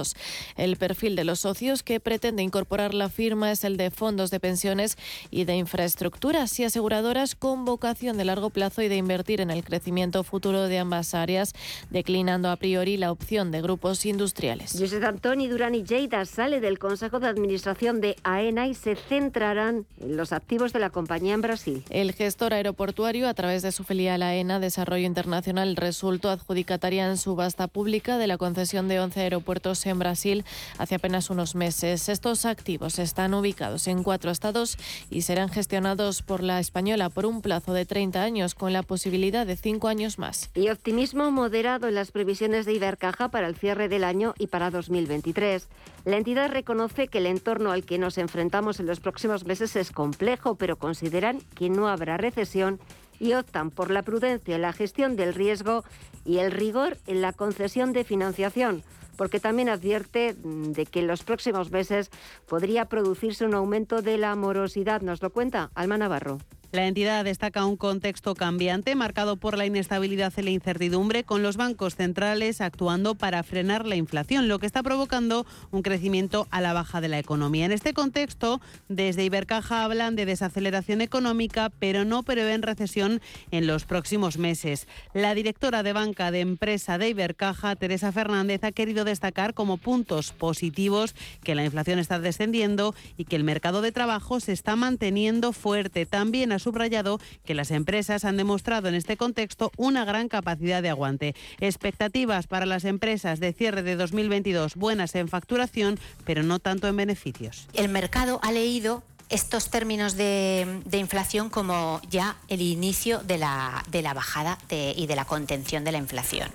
El perfil de los socios que pretende incorporar la firma es el de fondos de pensiones y de infraestructuras y aseguradoras con vocación de largo plazo y de invertir en el crecimiento futuro de ambas áreas, declinando a priori la opción de grupos industriales. José Antoni Durán y Lleida sale del Consejo de Administración de AENA y se centrarán en los activos de la compañía en Brasil. El gestor aeroportuario, a través de su filial AENA Desarrollo Internacional, resultó adjudicataria en subasta pública de la concesión de 11 aeropuertos en Brasil hace apenas unos meses. Estos activos están ubicados en cuatro estados y serán gestionados por la española por un plazo de 30 años con la posibilidad de cinco años más. Y optimismo moderado en las previsiones de Ibercaja para el cierre del año y para 2023. La entidad reconoce que el entorno al que nos enfrentamos en los próximos meses es complejo, pero consideran que no habrá recesión y optan por la prudencia en la gestión del riesgo y el rigor en la concesión de financiación porque también advierte mm, de que en los próximos meses podría producirse un aumento de la morosidad. Nos lo cuenta Alma Navarro. La entidad destaca un contexto cambiante marcado por la inestabilidad y la incertidumbre, con los bancos centrales actuando para frenar la inflación, lo que está provocando un crecimiento a la baja de la economía. En este contexto, desde Ibercaja hablan de desaceleración económica, pero no prevén recesión en los próximos meses. La directora de banca de empresa de Ibercaja, Teresa Fernández, ha querido destacar como puntos positivos que la inflación está descendiendo y que el mercado de trabajo se está manteniendo fuerte. También ha subrayado que las empresas han demostrado en este contexto una gran capacidad de aguante. Expectativas para las empresas de cierre de 2022 buenas en facturación, pero no tanto en beneficios. El mercado ha leído estos términos de, inflación como ya el inicio de la, de la bajada y de la contención de la inflación.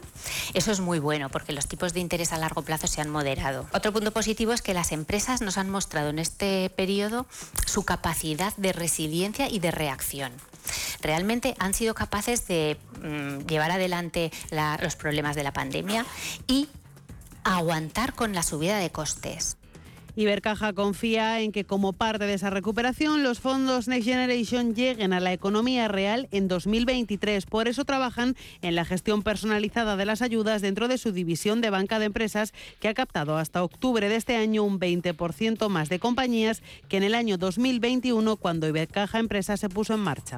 Eso es muy bueno porque los tipos de interés a largo plazo se han moderado. Otro punto positivo es que las empresas nos han mostrado en este periodo su capacidad de resiliencia y de reacción realmente han sido capaces de mm, llevar adelante los problemas de la pandemia y aguantar con la subida de costes. Ibercaja confía en que como parte de esa recuperación los fondos Next Generation lleguen a la economía real en 2023. Por eso trabajan en la gestión personalizada de las ayudas dentro de su división de banca de empresas que ha captado hasta octubre de este año un 20% más de compañías que en el año 2021 cuando Ibercaja Empresa se puso en marcha.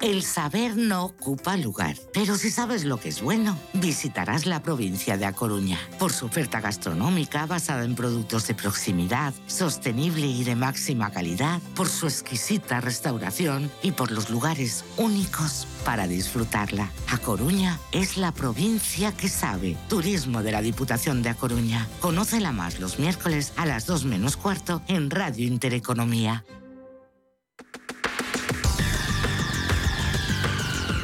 El saber no ocupa lugar, pero si sabes lo que es bueno, visitarás la provincia de A Coruña por su oferta gastronómica basada en productos de proximidad, sostenible y de máxima calidad, por su exquisita restauración y por los lugares únicos para disfrutarla. A Coruña es la provincia que sabe. Turismo de la Diputación de A Coruña. Conócela más los miércoles a las 2 menos cuarto en Radio Intereconomía.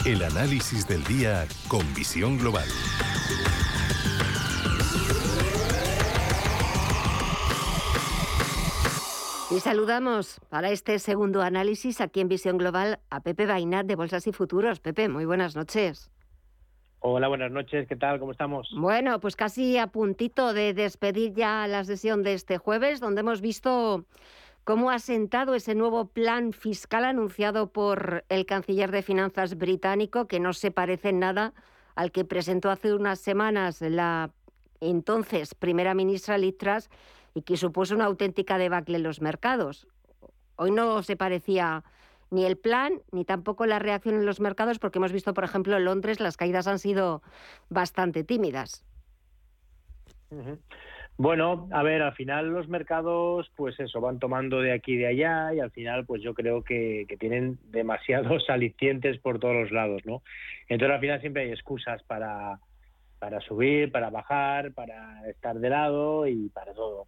El análisis del día con visión global. Y saludamos para este segundo análisis aquí en Visión Global a Pepe Bainat de Bolsas y Futuros. Pepe, muy buenas noches. Hola, buenas noches. ¿Qué tal? ¿Cómo estamos? Bueno, pues casi a puntito de despedir ya la sesión de este jueves, donde hemos visto ¿Cómo ha sentado ese nuevo plan fiscal anunciado por el canciller de Finanzas británico, que no se parece en nada al que presentó hace unas semanas la entonces primera ministra Liz Truss y que supuso una auténtica debacle en los mercados? Hoy no se parecía ni el plan ni tampoco la reacción en los mercados, porque hemos visto, por ejemplo, en Londres las caídas han sido bastante tímidas. Bueno, a ver, al final los mercados, pues eso, van tomando de aquí y de allá y al final, pues yo creo que, tienen demasiados *laughs* alicientes por todos los lados, ¿no? Entonces al final siempre hay excusas para, para subir, para bajar, para estar de lado y para todo.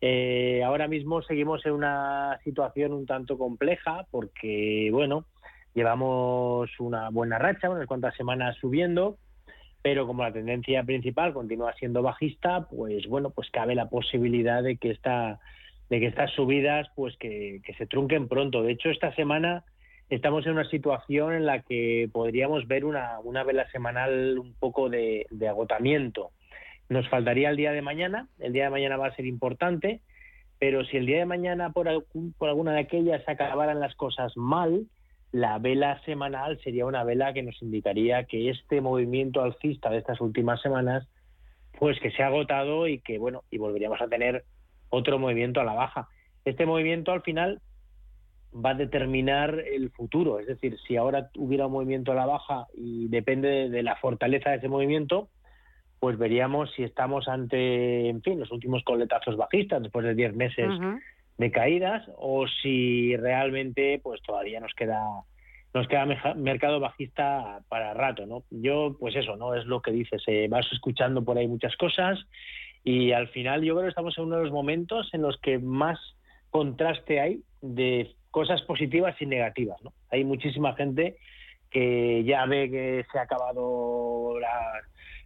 Eh, ahora mismo seguimos en una situación un tanto compleja porque, bueno, llevamos una buena racha, unas cuantas semanas subiendo pero como la tendencia principal continúa siendo bajista, pues bueno, pues cabe la posibilidad de que esta de que estas subidas pues que, se trunquen pronto. De hecho, esta semana estamos en una situación en la que podríamos ver una, una vela semanal un poco de, de agotamiento. Nos faltaría el día de mañana, el día de mañana va a ser importante, pero si el día de mañana por, por alguna de aquellas acabaran las cosas mal, la vela semanal sería una vela que nos indicaría que este movimiento alcista de estas últimas semanas, pues que se ha agotado y que, bueno, y volveríamos a tener otro movimiento a la baja. Este movimiento al final va a determinar el futuro, es decir, si ahora hubiera un movimiento a la baja y depende de la fortaleza de ese movimiento, pues veríamos si estamos ante, en fin, los últimos coletazos bajistas después de 10 meses de caídas o si realmente pues todavía nos queda nos queda mercado bajista para rato, ¿no? Yo, pues eso, ¿no? Es lo que dices, eh, vas escuchando por ahí muchas cosas y al final yo creo que estamos en uno de los momentos en los que más contraste hay de cosas positivas y negativas. ¿no? Hay muchísima gente que ya ve que se ha acabado la,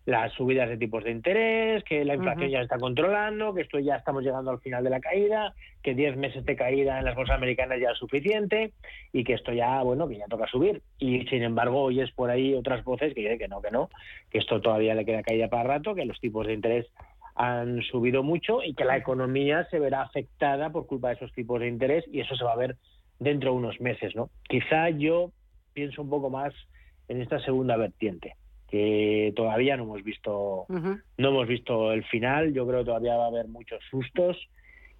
las subidas de tipos de interés, que la inflación ya se está controlando, que esto ya estamos llegando al final de la caída, que 10 meses de caída en las bolsas americanas ya es suficiente y que esto ya, bueno, que ya toca subir. Y sin embargo, oyes por ahí otras voces que dicen que no, que no, que esto todavía le queda caída para rato, que los tipos de interés han subido mucho y que la economía se verá afectada por culpa de esos tipos de interés y eso se va a ver dentro de unos meses, ¿no? Quizá yo pienso un poco más en esta segunda vertiente que todavía no hemos visto no hemos visto el final. Yo creo que todavía va a haber muchos sustos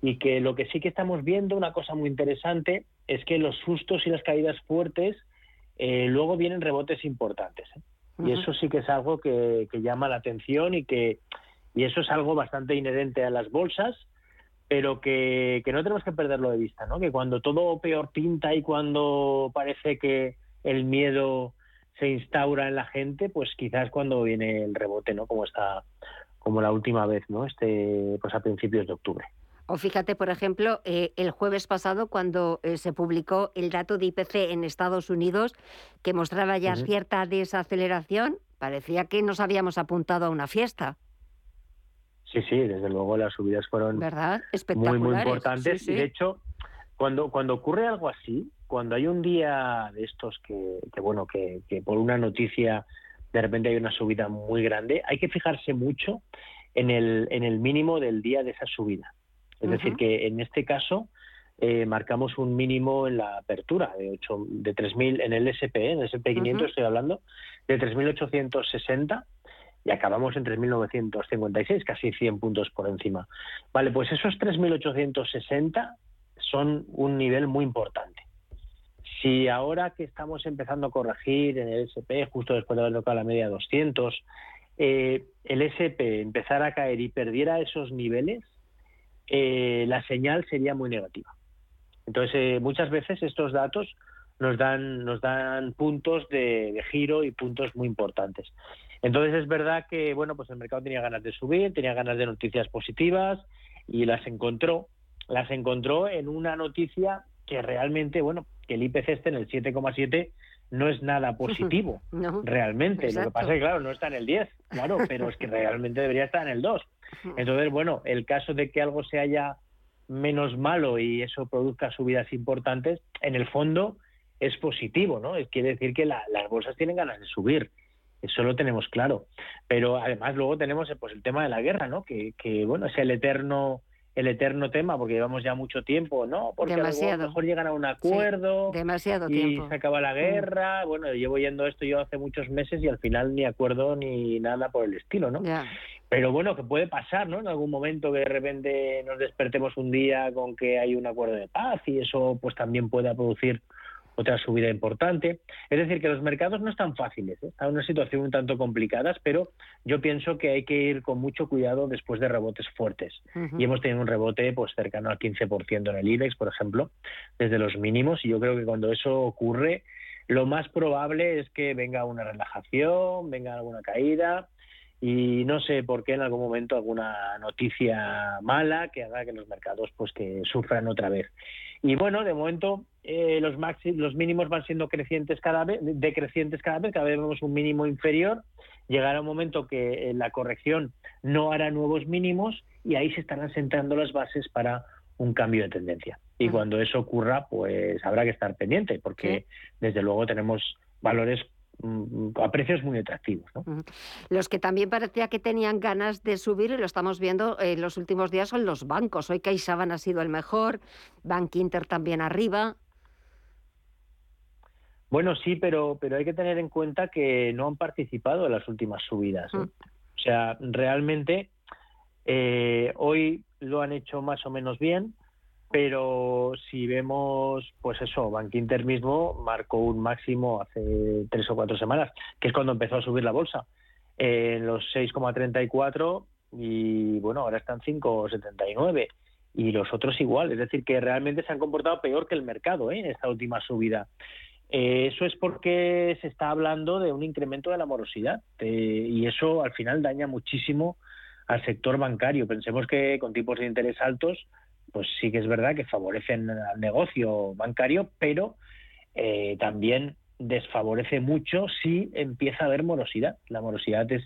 y que lo que sí que estamos viendo una cosa muy interesante es que los sustos y las caídas fuertes eh, luego vienen rebotes importantes ¿eh? y eso sí que es algo que, llama la atención y que y eso es algo bastante inherente a las bolsas pero que, que no tenemos que perderlo de vista no que cuando todo peor pinta y cuando parece que el miedo se instaura en la gente, pues quizás cuando viene el rebote, ¿no? Como está, como la última vez, ¿no? Este, pues a principios de octubre. O fíjate, por ejemplo, eh, el jueves pasado cuando eh, se publicó el dato de IPC en Estados Unidos, que mostraba ya cierta desaceleración, parecía que nos habíamos apuntado a una fiesta. Sí, sí, desde luego las subidas fueron ¿verdad? muy, muy importantes. Y de hecho, cuando, cuando ocurre algo así, cuando hay un día de estos que, bueno, que, por una noticia de repente hay una subida muy grande, hay que fijarse mucho en el, en el mínimo del día de esa subida. Es decir, que en este caso eh, marcamos un mínimo en la apertura de 8, de 3.000 en el SP, en el SP 500 estoy hablando, de 3.860 y acabamos en 3.956, casi 100 puntos por encima. Vale, pues esos 3.860 son un nivel muy importante. Si ahora que estamos empezando a corregir en el SP, justo después de haber tocado la media 200, eh, el SP empezara a caer y perdiera esos niveles, eh, la señal sería muy negativa. Entonces, eh, muchas veces estos datos nos dan, nos dan puntos de, giro y puntos muy importantes. Entonces, es verdad que bueno, pues el mercado tenía ganas de subir, tenía ganas de noticias positivas y las encontró. Las encontró en una noticia que realmente, bueno, que el IPC esté en el 7,7 no es nada *laughs* positivo, realmente. Lo que pasa es que, claro, no está en el 10, claro, pero es que *laughs* realmente debería estar en el 2. Entonces, bueno, el caso de que algo se haya menos malo y eso produzca subidas importantes, en el fondo es positivo, ¿no? Es, quiere decir que las bolsas tienen ganas de subir. Eso lo tenemos claro. Pero además luego tenemos pues, el tema de la guerra, ¿no? Que, que bueno, es el eterno el eterno tema, porque llevamos ya mucho tiempo, ¿no? Porque a lo mejor llegan a un acuerdo demasiado y tiempo. se acaba la mm. guerra. Bueno, llevo yendo esto yo hace muchos meses y al final ni acuerdo ni nada por el estilo, ¿no? Pero bueno, que puede pasar, ¿no? En algún momento que de repente nos despertemos un día con que hay un acuerdo de paz y eso pues también pueda producir otra subida importante. Es decir, que los mercados no están fáciles, ¿eh? están en una situación un tanto complicada, pero yo pienso que hay que ir con mucho cuidado después de rebotes fuertes. Y hemos tenido un rebote pues cercano al 15% en el IBEX, por ejemplo, desde los mínimos, y yo creo que cuando eso ocurre, lo más probable es que venga una relajación, venga alguna caída, y no sé por qué en algún momento alguna noticia mala que haga que los mercados pues que sufran otra vez. Y bueno, de momento eh, los los mínimos van siendo crecientes cada vez, decrecientes cada vez, cada vez vemos un mínimo inferior. Llegará un momento que eh, la corrección no hará nuevos mínimos y ahí se estarán sentando las bases para un cambio de tendencia. Y cuando eso ocurra, pues habrá que estar pendiente, porque desde luego tenemos valores Mm, a precios muy atractivos. Los que también parecía que tenían ganas de subir, y lo estamos viendo en los últimos días, son los bancos. Hoy CaixaBank ha sido el mejor, Bank Inter también arriba. Bueno, sí, pero, pero hay que tener en cuenta que no han participado en las últimas subidas. ¿eh? O sea, realmente eh, hoy lo han hecho más o menos bien, pero si vemos, pues eso, Bank Inter mismo marcó un máximo hace tres o cuatro semanas, que es cuando empezó a subir la bolsa, en los 6,34 y bueno, ahora están 5,79 y los otros igual, es decir, que realmente se han comportado peor que el mercado ¿eh? en esta última subida. Eh, eso es porque se está hablando de un incremento de la morosidad eh, y eso al final daña muchísimo al sector bancario. Pensemos que con tipos de interés altos pues sí que es verdad que favorecen al negocio bancario, pero eh, también desfavorece mucho si empieza a haber morosidad. La morosidad es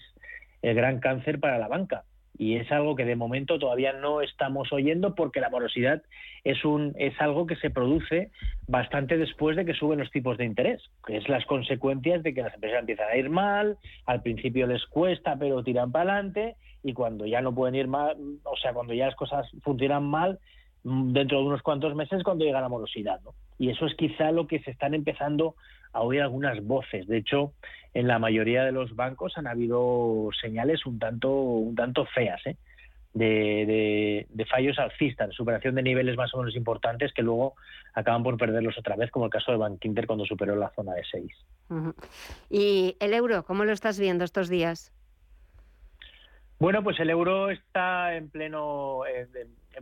el gran cáncer para la banca y es algo que de momento todavía no estamos oyendo porque la morosidad es un es algo que se produce bastante después de que suben los tipos de interés, que es las consecuencias de que las empresas empiezan a ir mal, al principio les cuesta pero tiran para adelante y cuando ya no pueden ir mal, o sea, cuando ya las cosas funcionan mal, dentro de unos cuantos meses cuando llega la morosidad, ¿no? Y eso es quizá lo que se están empezando a oír algunas voces. De hecho, en la mayoría de los bancos han habido señales un tanto, un tanto feas, ¿eh? De, de, fallos alcistas, de superación de niveles más o menos importantes que luego acaban por perderlos otra vez, como el caso de Bank Inter cuando superó la zona de 6. ¿Y el euro, cómo lo estás viendo estos días? Bueno, pues el euro está en pleno, eh,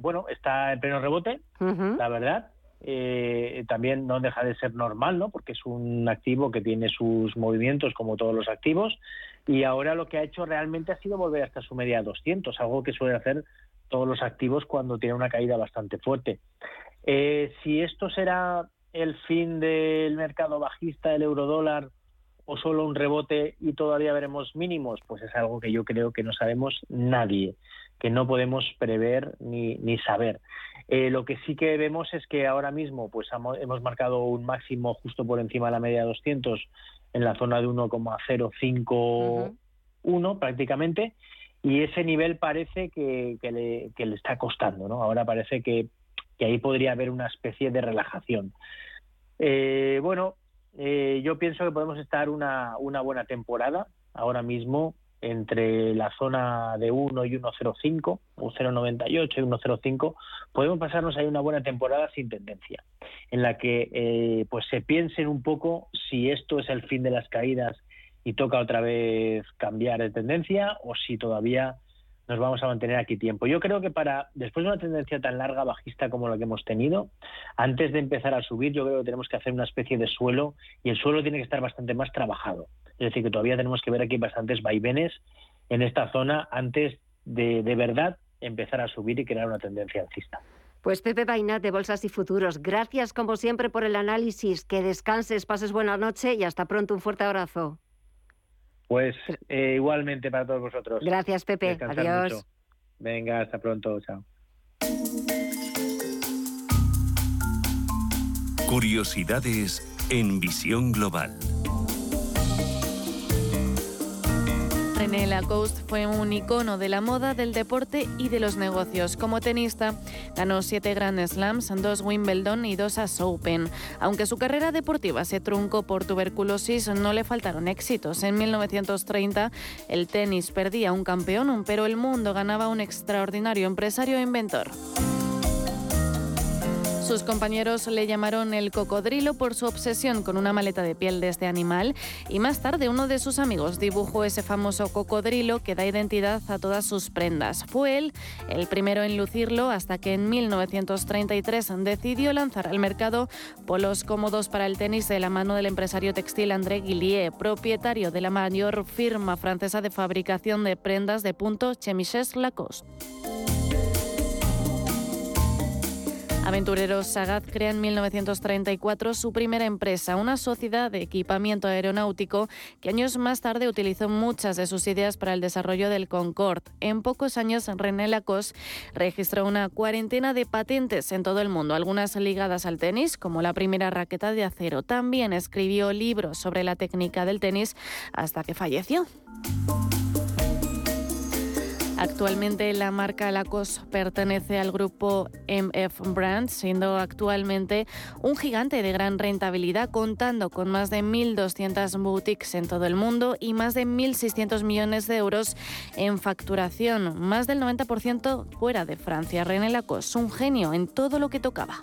bueno, está en pleno rebote, la verdad. Eh, también no deja de ser normal, ¿no? Porque es un activo que tiene sus movimientos como todos los activos y ahora lo que ha hecho realmente ha sido volver hasta su media 200, algo que suele hacer todos los activos cuando tiene una caída bastante fuerte. Eh, si esto será el fin del mercado bajista del eurodólar o solo un rebote y todavía veremos mínimos, pues es algo que yo creo que no sabemos nadie, que no podemos prever ni, ni saber. Eh, lo que sí que vemos es que ahora mismo pues hemos marcado un máximo justo por encima de la media de 200 en la zona de 1,051 prácticamente y ese nivel parece que, le, está costando. ¿no? Ahora parece que, ahí podría haber una especie de relajación. Eh, bueno, eh, yo pienso que podemos estar una, una buena temporada ahora mismo entre la zona de 1 y 1,05 o 0,98 y 1,05 podemos pasarnos ahí una buena temporada sin tendencia en la que eh, pues se piensen un poco si esto es el fin de las caídas y toca otra vez cambiar de tendencia o si todavía nos vamos a mantener aquí tiempo. Yo creo que para después de una tendencia tan larga bajista como la que hemos tenido, antes de empezar a subir, yo creo que tenemos que hacer una especie de suelo y el suelo tiene que estar bastante más trabajado. Es decir, que todavía tenemos que ver aquí bastantes vaivenes en esta zona antes de de verdad empezar a subir y crear una tendencia alcista. Pues Pepe Bainat de Bolsas y Futuros, gracias como siempre por el análisis. Que descanses, pases buena noche y hasta pronto. Un fuerte abrazo. Pues eh, igualmente para todos vosotros. Gracias, Pepe. Adiós. Venga, hasta pronto. Chao. Curiosidades en visión global. René Lacoste fue un icono de la moda, del deporte y de los negocios. Como tenista, ganó siete Grand Slams, dos Wimbledon y dos AS Open. Aunque su carrera deportiva se truncó por tuberculosis, no le faltaron éxitos. En 1930, el tenis perdía un campeón, pero el mundo ganaba un extraordinario empresario e inventor. Sus compañeros le llamaron el cocodrilo por su obsesión con una maleta de piel de este animal y más tarde uno de sus amigos dibujó ese famoso cocodrilo que da identidad a todas sus prendas. Fue él el primero en lucirlo hasta que en 1933 decidió lanzar al mercado polos cómodos para el tenis de la mano del empresario textil André Guillier, propietario de la mayor firma francesa de fabricación de prendas de punto Chemises Lacoste. Aventureros Sagat crea en 1934 su primera empresa, una sociedad de equipamiento aeronáutico que años más tarde utilizó muchas de sus ideas para el desarrollo del Concorde. En pocos años, René Lacoste registró una cuarentena de patentes en todo el mundo, algunas ligadas al tenis, como la primera raqueta de acero. También escribió libros sobre la técnica del tenis hasta que falleció. Actualmente la marca Lacoste pertenece al grupo MF Brands, siendo actualmente un gigante de gran rentabilidad, contando con más de 1.200 boutiques en todo el mundo y más de 1.600 millones de euros en facturación, más del 90% fuera de Francia. René Lacoste, un genio en todo lo que tocaba.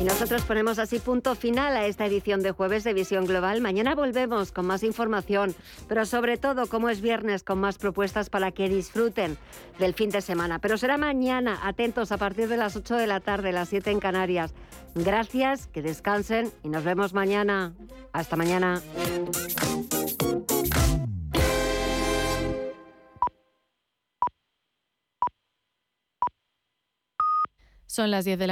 Y nosotros ponemos así punto final a esta edición de jueves de Visión Global. Mañana volvemos con más información, pero sobre todo, como es viernes, con más propuestas para que disfruten del fin de semana. Pero será mañana, atentos, a partir de las 8 de la tarde, las 7 en Canarias. Gracias, que descansen y nos vemos mañana. Hasta mañana. Son las 10 de la